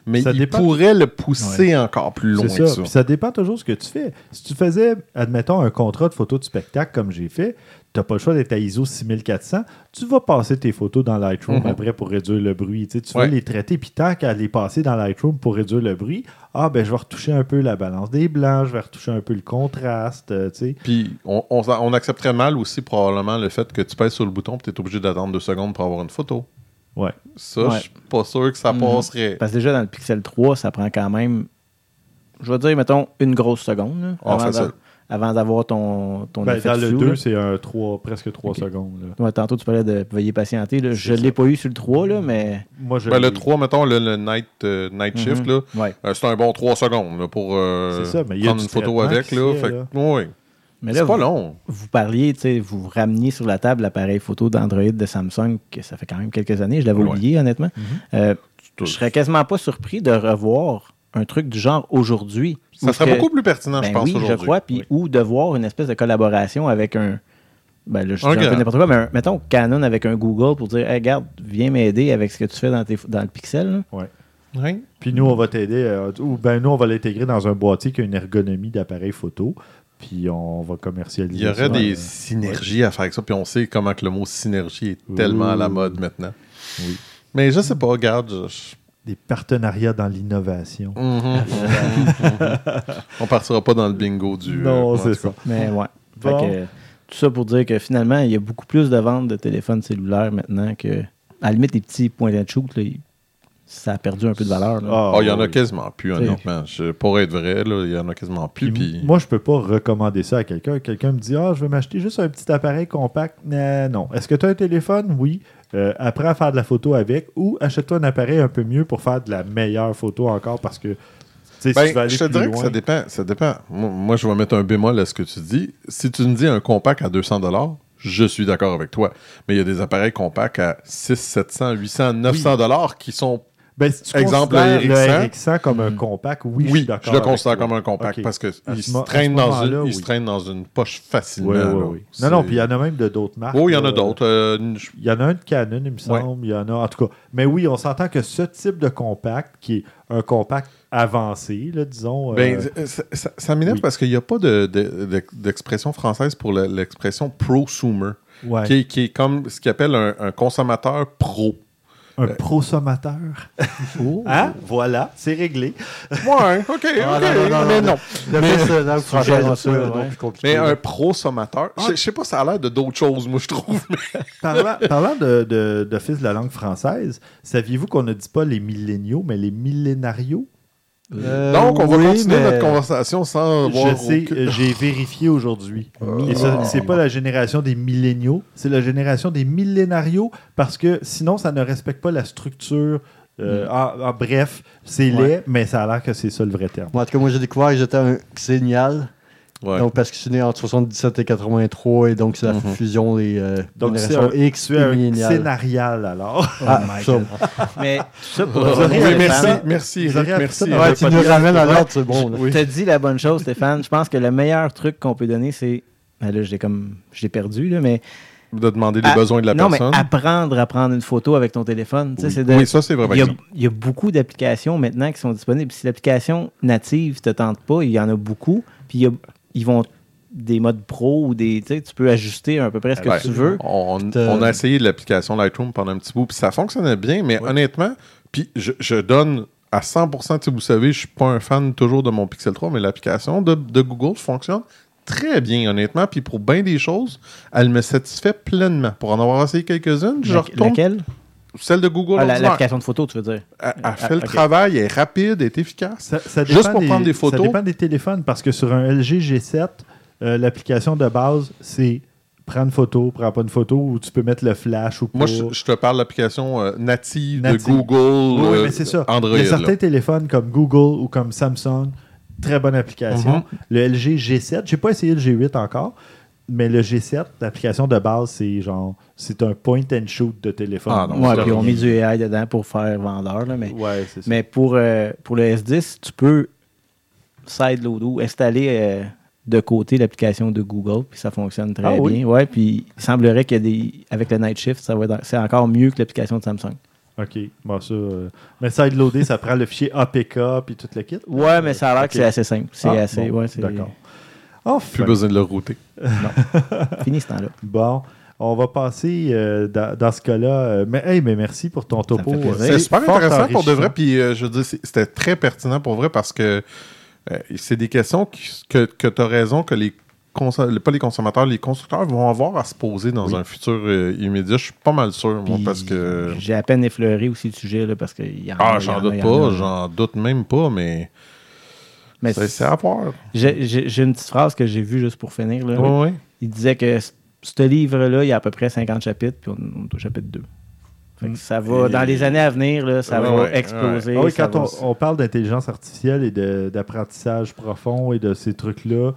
Mais Ça il dépend- pourrait le pousser encore plus loin C'est que ça. ça. Puis ça dépend toujours de ce que tu fais. Si tu faisais, admettons, un contrat de photo de spectacle comme j'ai fait, tu n'as pas le choix d'être à ISO 6400, tu vas passer tes photos dans Lightroom Mhm. après pour réduire le bruit. Tu, sais, tu Ouais. vas les traiter, puis tant qu'à les passer dans Lightroom pour réduire le bruit, ah ben je vais retoucher un peu la balance des blancs, je vais retoucher un peu le contraste, euh, tu sais. Puis on, on, on accepterait mal aussi probablement le fait que tu pèses sur le bouton et tu es obligé d'attendre deux secondes pour avoir une photo. Ouais. Ça, Ouais. je suis pas sûr que ça Mhm. passerait. Parce que déjà, dans le Pixel 3, ça prend quand même, je vais dire, mettons, une grosse seconde là, Ah, avant, d'avoir ton, ton Ben, effet dans le flou, 2, là. c'est un 3, presque 3 Ok. secondes. là. Ouais, tantôt, tu parlais de veuillez patienter. là. Je C'est l'ai pas eu sur le 3, là, mais. Moi, je Ben, le l'ai- 3, mettons, le, le night, euh, night shift, Mhm. là, Ouais. euh, c'est un bon 3 secondes là, pour euh, C'est ça, mais il y a prendre une photo avec. Là, fait, ouais. Mais là, c'est pas vous, long. vous parliez, tu sais, vous rameniez sur la table l'appareil photo d'Android de Samsung, que ça fait quand même quelques années, je l'avais Ouais. oublié, honnêtement. Euh, Tout. je serais quasiment pas surpris de revoir un truc du genre aujourd'hui. Ça serait que- beaucoup plus pertinent, Ben je pense, oui, je crois, puis ou de voir une espèce de collaboration avec un. Ben là, je dis Un un peu n'importe quoi, mais un- mettons Canon avec un Google pour dire Hey, regarde, viens m'aider avec ce que tu fais dans, tes, dans le pixel. Ouais. Puis nous, on va t'aider, euh, ou ben nous, on va l'intégrer dans un boîtier qui a une ergonomie d'appareil photo, puis on va commercialiser Il y aurait ça, des euh, synergies à faire avec ça, puis on sait comment que le mot synergie est tellement à la mode maintenant. Oui. Mais je sais pas, regarde. je- des partenariats dans l'innovation. Mhm. on partira pas dans le bingo du. Non, euh, c'est en tout ça. Mais ouais. Fait que, tout ça pour dire que finalement, il y a beaucoup plus de ventes de téléphones cellulaires maintenant que. À la limite, les petits points and shoot, là, ils- ça a perdu un peu de valeur. là. Ah, Oh, il y en a quasiment plus, honnêtement. Je, pour être vrai, il y en a quasiment plus. Puis Puis, Moi, je peux pas recommander ça à quelqu'un. Quelqu'un me dit Ah, je vais m'acheter juste un petit appareil compact. Euh, non. Est-ce que tu as un téléphone? Oui. Euh, apprends à faire de la photo avec ou achète-toi un appareil un peu mieux pour faire de la meilleure photo encore parce que Tu si Ben, tu aller je te plus dirais que ça dépend. Ça dépend. Moi, moi, je vais mettre un bémol à ce que tu dis. Si tu me dis un compact à 200 je suis d'accord avec toi. Mais il y a des appareils compacts à 600, 700, 800, 900 qui sont. Ben, si tu Exemple, le le RX100, RX100 comme un compact, oui, je Oui, je, d'accord. le avec considère comme un compact parce qu'il se, traîne dans une, il se traîne dans une poche facilement. Oui, oui, là. oui. C'est- Non, non, puis il y en a même de d'autres marques. Oh, il y en a d'autres. euh, Il y en a un de Canon, il me semble. Il y en a, en tout cas. Mais oui, on s'entend que ce type de compact, qui est un compact avancé, là, disons. Ben, euh, ça, ça- ça m'énerve parce qu'il n'y a pas de- de- de- d'expression française pour le- l'expression prosumer, ouais. qui, est, qui est comme ce qu'ils appellent un, un consommateur pro. Un prosommateur. Hein? Voilà, c'est réglé. Ouais, ok, ok, Ah, non, non, non, mais non. Mais- là, ça, ouais. compliqué, Mais un prosommateur, je, je sais pas, ça a l'air de d'autres choses, moi, je trouve. mais- Parlant, parlant de, de, d'office de la langue française, saviez-vous qu'on ne dit pas les milléniaux, mais les millénarios? Euh, Donc, on va oui, continuer mais- notre conversation sans Je voir sais, aucun- euh, j'ai vérifié aujourd'hui. Euh, Et ah. c'est pas la génération des milléniaux, c'est la génération des millénarios parce que sinon, ça ne respecte pas la structure. Euh, en, en bref, c'est Ouais. laid, mais ça a l'air que c'est ça le vrai terme. Moi, en tout cas, moi, j'ai découvert que j'étais un Xénial. Ouais. Donc, parce que je suis né entre 77 et 83, et donc c'est la Mhm. fusion des euh, Donc, c'est générations un, X tu et millénial. scénarial alors. Ah. God. Mais ça, pour Vous auriez Oui, merci, merci, Eric, merci. Ouais, tu nous ramènes à l'ordre, c'est bon. là. Je te dis la bonne chose, Stéphane. Je pense que le meilleur truc qu'on peut donner, c'est. Ben là, j'ai comme. J'ai perdu, là, mais. De demander les à- besoins de la non, personne. mais apprendre à prendre une photo avec ton téléphone. Tu sais, oui. c'est de- Oui, ça, c'est vrai. il, y a, il y a beaucoup d'applications maintenant qui sont disponibles. Si l'application native ne te tente pas, il y en a beaucoup. Puis il y a- ils vont des modes pro ou des. Tu peux ajuster à peu près ce que Ouais. tu veux. On, a essayé l'application Lightroom pendant un petit bout, puis ça fonctionnait bien, mais honnêtement, puis je, je donne à 100%, tu sais, vous savez, je suis pas un fan toujours de mon Pixel 3, mais l'application de, de Google fonctionne très bien, honnêtement, puis pour bien des choses, elle me satisfait pleinement. Pour en avoir essayé quelques-unes, je La- retourne laquelle? Celle de Google Ah. L'application de photo, tu veux dire. Elle, elle fait Ah, le travail, elle est rapide, elle est efficace. Ça, ça Juste dépend pour prendre des photos. Ça dépend des téléphones parce que sur un LG G7, euh, l'application de base, c'est prendre une photo, prends pas une photo ou tu peux mettre le flash ou pas. Moi, je, je te parle de l'application euh, native, Native. de Google, Oui, euh, mais c'est ça. Android. Il y a là. certains téléphones comme Google ou comme Samsung, très bonne application. Mhm. Le LG G7, j'ai pas essayé le G8 encore, mais le G7, l'application de base, c'est genre, c'est un point and shoot de téléphone. Ah, non, Ouais, puis on met du AI dedans pour faire vendeur. Là, mais Ouais, c'est ça. mais pour, euh, pour le S10, tu peux sideload ou installer euh, de côté l'application de Google, puis ça fonctionne très Ah oui? bien. Ouais, puis il semblerait que des, avec le Night Shift, ça va être- c'est encore mieux que l'application de Samsung. OK. Bon, ça, euh, mais sideloader, ça prend le fichier APK puis tout le kit. Ouais, mais ça a l'air que c'est assez simple. C'est Ah, assez. bon, ouais, c'est D'accord. Plus besoin de le router. fini ce temps-là. Bon, on va passer euh, dans, dans ce cas-là. euh, mais, hey, mais merci pour ton topo. euh, C'est super fort intéressant pour de vrai. Puis euh, je veux dire, c'était très pertinent pour vrai parce que euh, c'est des questions qui- que, que tu as raison que les pas les consommateurs, les constructeurs vont avoir à se poser dans Oui. un futur euh, immédiat. Je suis pas mal sûr, moi, parce que. J'ai à peine effleuré aussi le sujet, là, parce qu'il y en a. Ah, j'en doute en pas, a. j'en doute même pas, mais, Mais c'est à voir. j'ai une petite phrase que j'ai vue juste pour finir. Là. Ouais. Il disait que ce livre-là, il y a à peu près 50 chapitres, puis on, on est au chapitre 2. Fait que ça va, Et- dans les années à venir, là, ça Ouais, va ouais, exploser. Ah oui, quand va- on, on parle d'intelligence artificielle et de- d'apprentissage profond et de ces trucs-là,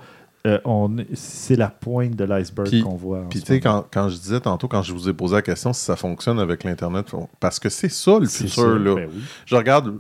euh, on- c'est la pointe de l'iceberg qu'on voit. Puis tu sais, quand, quand je disais tantôt, quand je vous ai posé la question si ça fonctionne avec l'Internet, parce que c'est ça le futur, ça, là. ben oui. Je regarde,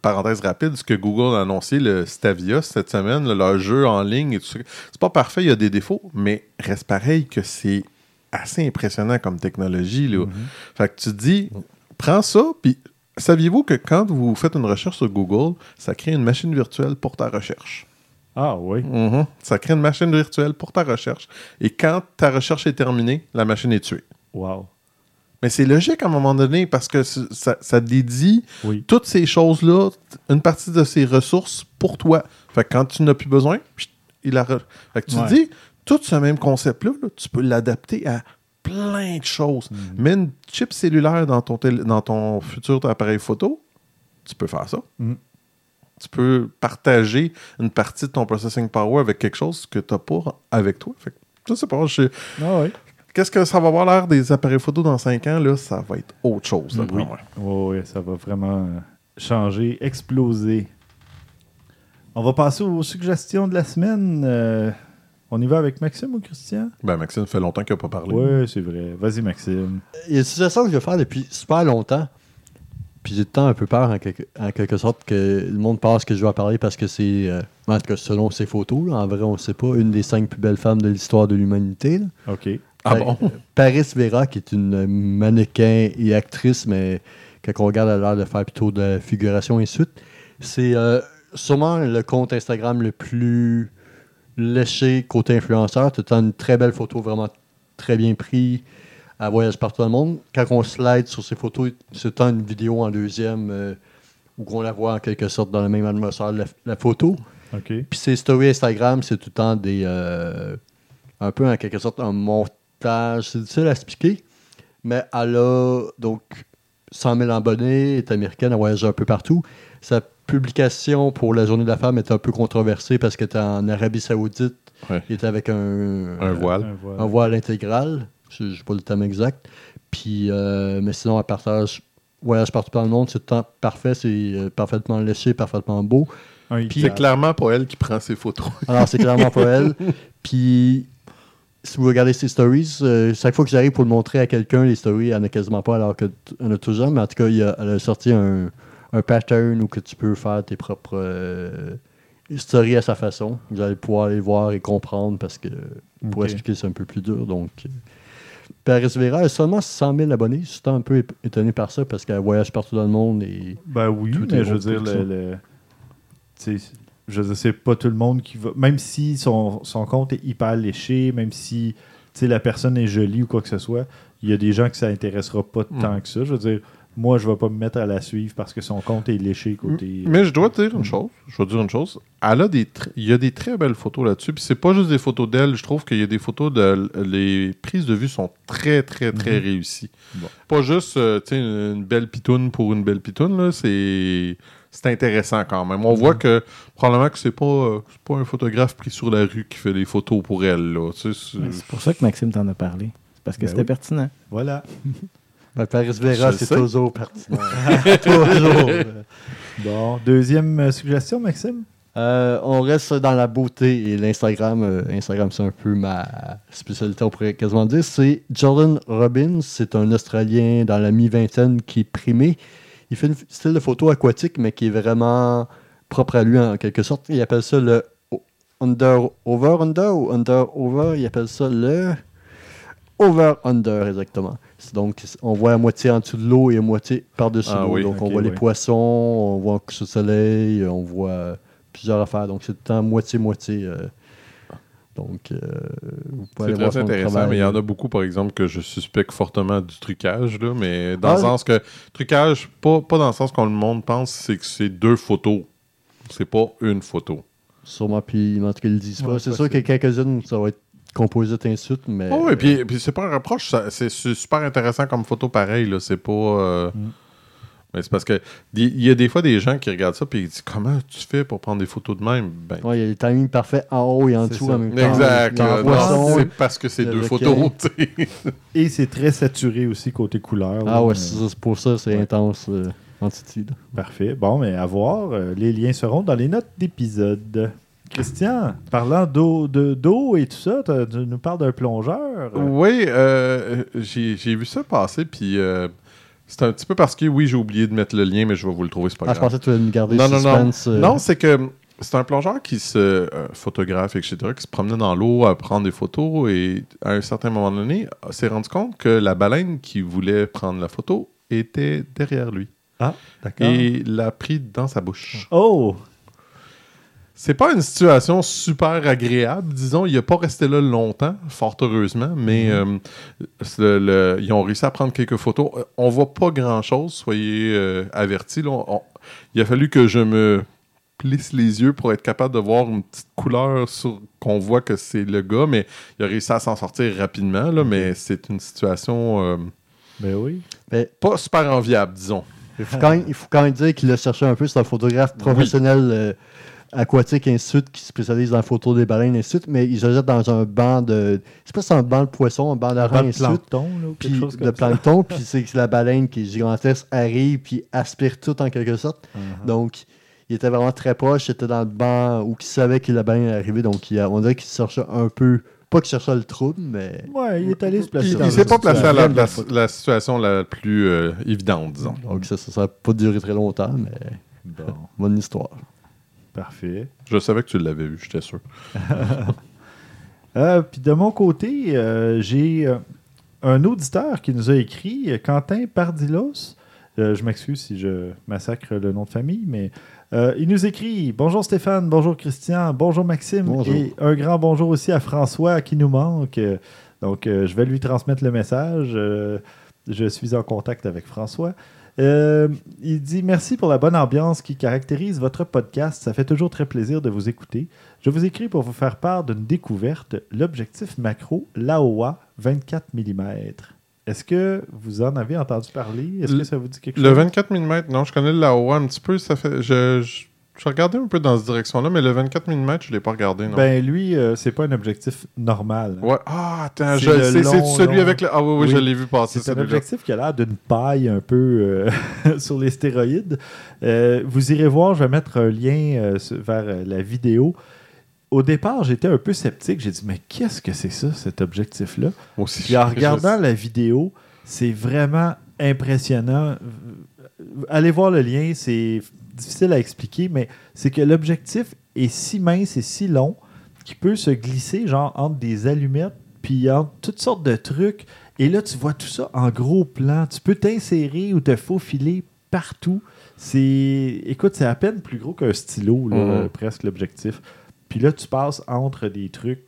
parenthèse rapide, ce que Google a annoncé, le Stavia, cette semaine, là, leur jeu en ligne et tout ça. C'est pas parfait, il y a des défauts, mais reste pareil que c'est assez impressionnant comme technologie. Là. Fait que tu te dis, prends ça, puis saviez-vous que quand vous faites une recherche sur Google, ça crée une machine virtuelle pour ta recherche? Ah oui. Mhm. Ça crée une machine virtuelle pour ta recherche. Et quand ta recherche est terminée, la machine est tuée. Wow. Mais c'est logique à un moment donné parce que ça, ça dédie Oui. toutes ces choses-là, une partie de ces ressources pour toi. Fait que quand tu n'as plus besoin, il a. re- Fait que tu Ouais. te dis, tout ce même concept-là, là, tu peux l'adapter à plein de choses. Mets une chip cellulaire dans ton, tél- dans ton futur appareil photo, tu peux faire ça. Mm. Tu peux partager une partie de ton processing power avec quelque chose que tu n'as pas avec toi. Fait que, je sais pas, je- Ah oui. Qu'est-ce que ça va avoir l'air des appareils photo dans 5 ans? Là, ça va être autre chose. Oui. moi. Oh, oui, ça va vraiment euh, changer, exploser. On va passer aux suggestions de la semaine. Euh, on y va avec Maxime ou Christian? Ben, Maxime, ça fait longtemps qu'il n'a pas parlé. Oui, c'est vrai. Vas-y, Maxime. Il y a une situation que je vais faire depuis super longtemps. Puis j'ai de temps un peu peur en quelque, en quelque sorte que le monde pense que je vais parler parce que c'est, euh, en tout cas selon ses photos, là, en vrai on ne sait pas, une des cinq plus belles femmes de l'histoire de l'humanité. OK. Ah bon? Paris Vera, qui est une mannequin et actrice, mais quand on regarde, elle a l'air de faire plutôt de la figuration et suite. C'est euh, sûrement le compte Instagram le plus léché côté influenceur. Tu as une très belle photo, vraiment très bien prise. Elle voyage partout dans le monde. Quand on slide sur ces photos, c'est une vidéo en deuxième euh, où on la voit en quelque sorte dans la même atmosphère, la, la photo. Puis ses stories Instagram, c'est tout le temps des. euh, un peu en quelque sorte un montage. C'est difficile à expliquer. Mais elle a donc 100 000 abonnés, est américaine, elle voyage un peu partout. Sa publication pour la Journée de la femme est un peu controversée parce qu'elle était en Arabie Saoudite. Ouais. Il était avec un, Un voile. Un voile. un voile intégral. Je n'ai pas le terme exact. Puis, euh, mais sinon, elle partage voyage partout dans le monde. C'est le temps parfait. C'est euh, parfaitement léché, parfaitement beau. C'est clairement pas elle qui prend ses photos. Alors, c'est clairement pas elle. Puis, si vous regardez ses stories, euh, chaque fois que j'arrive pour le montrer à quelqu'un, les stories, elle n'a quasiment pas, alors qu'elle en a toujours. Mais en tout cas, il a- elle a sorti un, un pattern où que tu peux faire tes propres euh, stories à sa façon. Vous allez pouvoir les voir et comprendre parce que pour expliquer, c'est un peu plus dur. Donc, euh, Paris Vera a seulement 100 000 abonnés. Je suis un peu étonné par ça parce qu'elle voyage partout dans le monde et Ben oui, Tout mais je veux dire, le, je dire, c'est pas tout le monde qui va. Même si son, son compte est hyper léché, même si sais, la personne est jolie ou quoi que ce soit, il y a des gens que ça intéressera pas Mm. tant que ça. Je veux dire, moi, je vais pas me mettre à la suivre parce que son compte est léché côté. Mais je dois te dire une chose. Je dois te dire une chose. Elle a des il y a des très belles photos là-dessus. Puis c'est pas juste des photos d'elle. Je trouve qu'il y a des photos de les prises de vue sont très très très Mhm. réussies. Bon. Pas juste euh, sais, une, une belle pitoune pour une belle pitoune là. C'est c'est intéressant quand même. On voit que probablement que c'est pas euh, c'est pas un photographe pris sur la rue qui fait des photos pour elle là. Tu sais, c'est- pour ça que Maxime t'en a parlé. C'est parce que Ben c'était oui. pertinent. Voilà. Ben, Paris Vera, c'est sais. toujours pertinent. toujours. Bon, deuxième euh, suggestion, Maxime? Euh, on reste dans la beauté et l'Instagram. euh, Instagram, c'est un peu ma spécialité, on pourrait quasiment dire. C'est Jordan Robbins. C'est un Australien dans la mi-vingtaine qui est primé. Il fait un style de photo aquatique, mais qui est vraiment propre à lui en quelque sorte. Il appelle ça le under over under ou under over. Il appelle ça le over under exactement. Donc on voit à moitié en dessous de l'eau et à moitié par-dessus Ah l'eau. oui, Donc on voit les poissons, on voit un coucher de soleil, on voit plusieurs affaires. Donc c'est tout le temps moitié-moitié. euh. Donc euh, vous pouvez C'est aller voir très son intéressant, travail. mais il y en a beaucoup, par exemple, que je suspecte fortement du trucage, là, mais dans le Ah, sens que trucage, pas, pas dans le sens qu'on le monde pense, c'est que c'est deux photos. C'est pas une photo. Sûrement, puis en tout cas, ils le disent pas. Ouais, c'est c'est sûr que quelques-unes, ça va être composé insulte, mais. Oh, et puis, puis c'est pas un reproche, c'est super intéressant comme photo pareil, là. C'est pas. euh, Mm. Mais c'est parce que il y a des fois des gens qui regardent ça puis ils disent comment tu fais pour prendre des photos de même? Ben, Ouais, il y a les timings parfaits en haut et en dessous ça. en même temps. Exact. Non, c'est parce que c'est deux photos. Et c'est très saturé aussi côté couleur. là. Ah ouais, c'est pour ça, c'est Ouais. intense euh, en Titi, là. Parfait. Bon, mais à voir. Euh, les liens seront dans les notes d'épisode. Christian, parlant d'eau de- d'eau et tout ça, tu nous parles d'un plongeur. Oui, euh, j'ai j'ai vu ça passer, puis euh, c'est un petit peu parce que, oui, j'ai oublié de mettre le lien, mais je vais vous le trouver, c'est pas Ah, je grave. pensais que tu allais me garder non, non, non. suspense. euh. Non, c'est que c'est un plongeur qui se euh, photographe, etc., qui se promenait dans l'eau à prendre des photos et à un certain moment donné, s'est rendu compte que la baleine qui voulait prendre la photo était derrière lui Ah, d'accord. et l'a pris dans sa bouche. Oh! C'est pas une situation super agréable, disons. Il n'a pas resté là longtemps, fort heureusement, mais euh, le- le- ils ont réussi à prendre quelques photos. Euh, On voit pas grand-chose, soyez euh, avertis. là. On- il a fallu que je me plisse les yeux pour être capable de voir une petite couleur sur qu'on voit que c'est le gars, mais il a réussi à s'en sortir rapidement, là, mais c'est une situation euh, Ben oui. Mais pas super enviable, disons. il, faut quand même, il faut quand même dire qu'il a cherché un peu. C'est un photographe professionnel euh, aquatique, et ainsi de suite, qui spécialise dans la photo des baleines, et ainsi de suite, mais il se jette dans un banc de. Je sais pas si c'est un banc de poisson, un banc d'arène, de ainsi de suite. plancton, là, ou quelque Puis chose de comme plancton, puis c'est que la baleine qui est gigantesque arrive puis aspire tout en quelque sorte. Uh-huh. Donc, il était vraiment très proche, il était dans le banc où il savait qu'il allait bien arriver, donc il a- on dirait qu'il cherchait un peu, pas qu'il cherchait le trouble, mais Ouais, il est allé se placer Il, dans il s'est pas placé à la, la situation la plus euh, évidente, disons. donc ça ça n'a pas duré très longtemps, mais Bon, bonne histoire. Parfait. Je savais que tu l'avais vu, j'étais sûr. Euh, Puis de mon côté, euh, j'ai euh, un auditeur qui nous a écrit, Quentin Pardilos. Euh, je m'excuse si je massacre le nom de famille, mais euh, il nous écrit Bonjour Stéphane, bonjour Christian, bonjour Maxime, Bonjour. et un grand bonjour aussi à François qui nous manque. Donc, euh, je vais lui transmettre le message. Euh, je suis en contact avec François. Euh, il dit Merci pour la bonne ambiance qui caractérise votre podcast. Ça fait toujours très plaisir de vous écouter. Je vous écris pour vous faire part d'une découverte, l'objectif macro Laowa 24 mm. Est-ce que vous en avez entendu parler? Est-ce que Le- ça vous dit quelque Le chose? 24 mm, non, je connais le Laowa un petit peu. Ça fait, je, je, je regardais un peu dans cette direction-là, mais le 24 mm, je ne l'ai pas regardé, non. Ben lui, euh, c'est pas un objectif normal. ouais. Ah, attends, C'est je le sais, c'est celui long. avec le. Ah oui, oui, Oui. je l'ai vu passer C'est un objectif qui a l'air d'une paille un peu euh, sur les stéroïdes. Euh, vous irez voir, je vais mettre un lien euh, vers la vidéo. Au départ, j'étais un peu sceptique. J'ai dit, mais qu'est-ce que c'est ça, cet objectif-là? Aussi. Puis en je- regardant la vidéo, c'est vraiment impressionnant. Allez voir le lien, c'est difficile à expliquer, mais c'est que l'objectif est si mince et si long qu'il peut se glisser genre entre des allumettes puis entre toutes sortes de trucs. Et là, tu vois tout ça en gros plan. Tu peux t'insérer ou te faufiler partout. C'est, écoute, c'est à peine plus gros qu'un stylo, là, Mhm. euh, presque l'objectif. Puis là, tu passes entre des trucs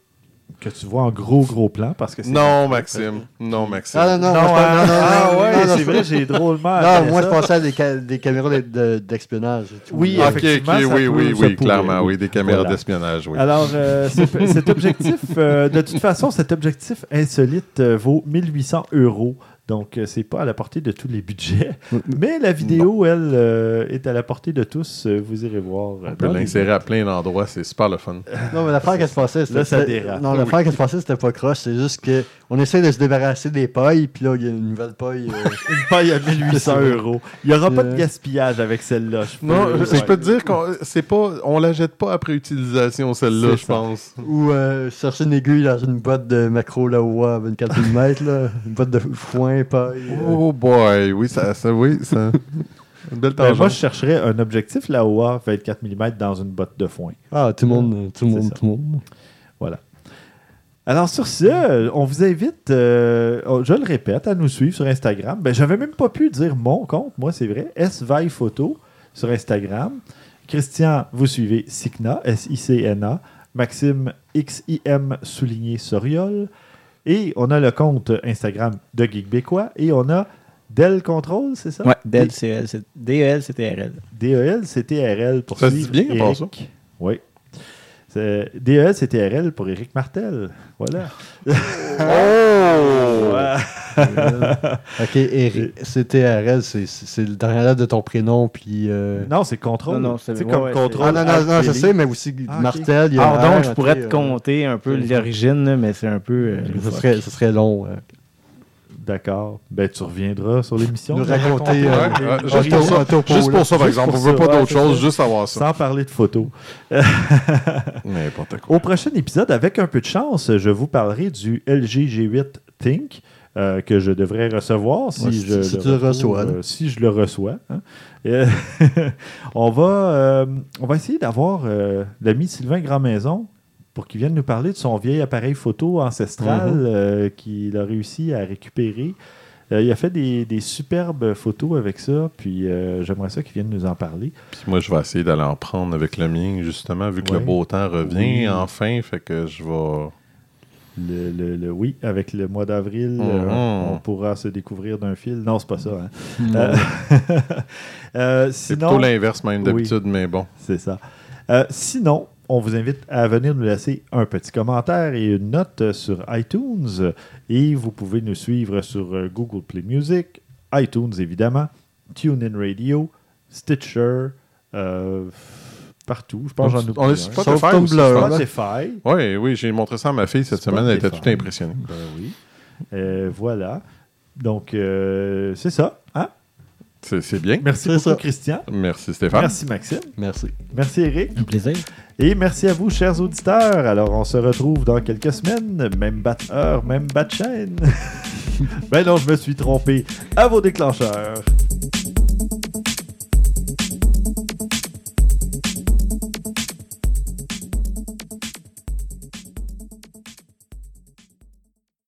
que tu vois en gros gros plan parce que c'est Non, Maxime. Non, Maxime. Ah non, non, non, hein? pense- non, non, ah non, ouais, c'est vrai, j'ai drôlement. Non, moi je pensais à des, ca- des caméras de- de- d'espionnage. et tout. Oui, Ah, ok, ok, effectivement, oui, oui, oui, clairement, oui. des caméras Voilà. d'espionnage, oui. Alors, euh, cet objectif, euh, de toute façon, cet objectif insolite euh, vaut 1800 euros. Donc, euh, c'est pas à la portée de tous les budgets. Mais la vidéo, elle, euh, est à la portée de tous. Euh, vous irez voir. On peut l'insérer à plein d'endroits, c'est super le fun. Non, mais l'affaire qu'elle se passait, c'était. Là, ça dérape. Non, l'affaire qu'elle se passait, c'était pas croche. C'est juste que on essaie de se débarrasser des pailles, puis là, il y a une nouvelle paille. euh, Une paille à 1800 euros. Il n'y aura pas de gaspillage avec celle-là. je peux- Non, je, ouais. peux te dire qu'on c'est pas, on la jette pas après utilisation celle-là, je pense. ou euh, chercher une aiguille dans une boîte de macro Laowa 24 mm, là. Une boîte de foin, paille. euh. Oh boy, oui, ça, ça oui, ça. Une belle Ben, moi, je tangente. chercherais un objectif Laowa 24 mm dans une botte de foin. Ah, tout le monde, tout le monde, ça. tout le monde. Voilà. Alors sur ce, on vous invite, euh, oh, je le répète, à nous suivre sur Instagram. Ben, j'avais même pas pu dire mon compte, moi c'est vrai, SVaille Photo sur Instagram. Christian, vous suivez Sicna, S-I-C-N-A. Maxime, X-I-M souligné Soriol. Et on a le compte Instagram de Geekbécois. Et on a Del Control, c'est ça? Ouais, DEL, DEL, CTRL. DEL, CTRL pour Ça se dit bien, à part Éric. Oui. C'est- DEL, CTRL pour Éric Martel. Voilà. Oh! Ok, Eric, CTRL, c'est c'est le dernier lettre de ton prénom, puis. euh, Non, c'est contrôle. Non, non, c'est- ouais, comme ouais, contrôle. Ah non, non, non, je sais, mais aussi Ah. Martel. il y a Alors un donc, je pourrais te euh, compter un peu l'origine, mais c'est un peu. euh, Ce serait, ce serait long. euh. D'accord. Ben, tu reviendras sur l'émission. Nous de raconter, euh, euh, juste pour ça, un topo, juste pour ça, par exemple. On veut ça, pas d'autre chose, juste savoir ça. Sans parler de photos. N'importe quoi. Au prochain épisode, avec un peu de chance, je vous parlerai du LG G8 Think euh, que je devrais recevoir si, Ouais, si- je, si le reçois, euh, si je le reçois. hein. Euh, on, va, euh, on va essayer d'avoir euh, l'ami Sylvain Grandmaison pour qu'il vienne nous parler de son vieil appareil photo ancestral Mhm. euh, qu'il a réussi à récupérer. Euh, il a fait des, des superbes photos avec ça, puis euh, j'aimerais ça qu'il vienne nous en parler. Puis moi, je vais essayer d'aller en prendre avec le mien, justement, vu que Ouais. le beau temps revient Oui. enfin. Fait que je vais. Le, le- le- oui, avec le mois d'avril, Mhm. euh, on pourra se découvrir d'un fil. Non, c'est pas ça. hein. Euh, euh, C'est plutôt l'inverse, même Oui. d'habitude, mais bon. c'est ça. Euh, sinon, on vous invite à venir nous laisser un petit commentaire et une note sur iTunes. Et vous pouvez nous suivre sur euh, Google Play Music, iTunes évidemment, TuneIn Radio, Stitcher, euh, partout. Je pense que j'en oublie. On est Spotify. Spotify. Oui, oui, j'ai montré ça à ma fille cette semaine. Elle était toute impressionnée. Ben oui. Euh, voilà. Donc, euh, c'est ça. C'est bien. Merci beaucoup, ça. Christian. Merci Stéphane. Merci, Maxime. Merci. Merci, Eric. Un plaisir. Et merci à vous, chers auditeurs. Alors, on se retrouve dans quelques semaines. Même bat heure, même bat chaîne. ben non, je me suis trompé. À vos déclencheurs.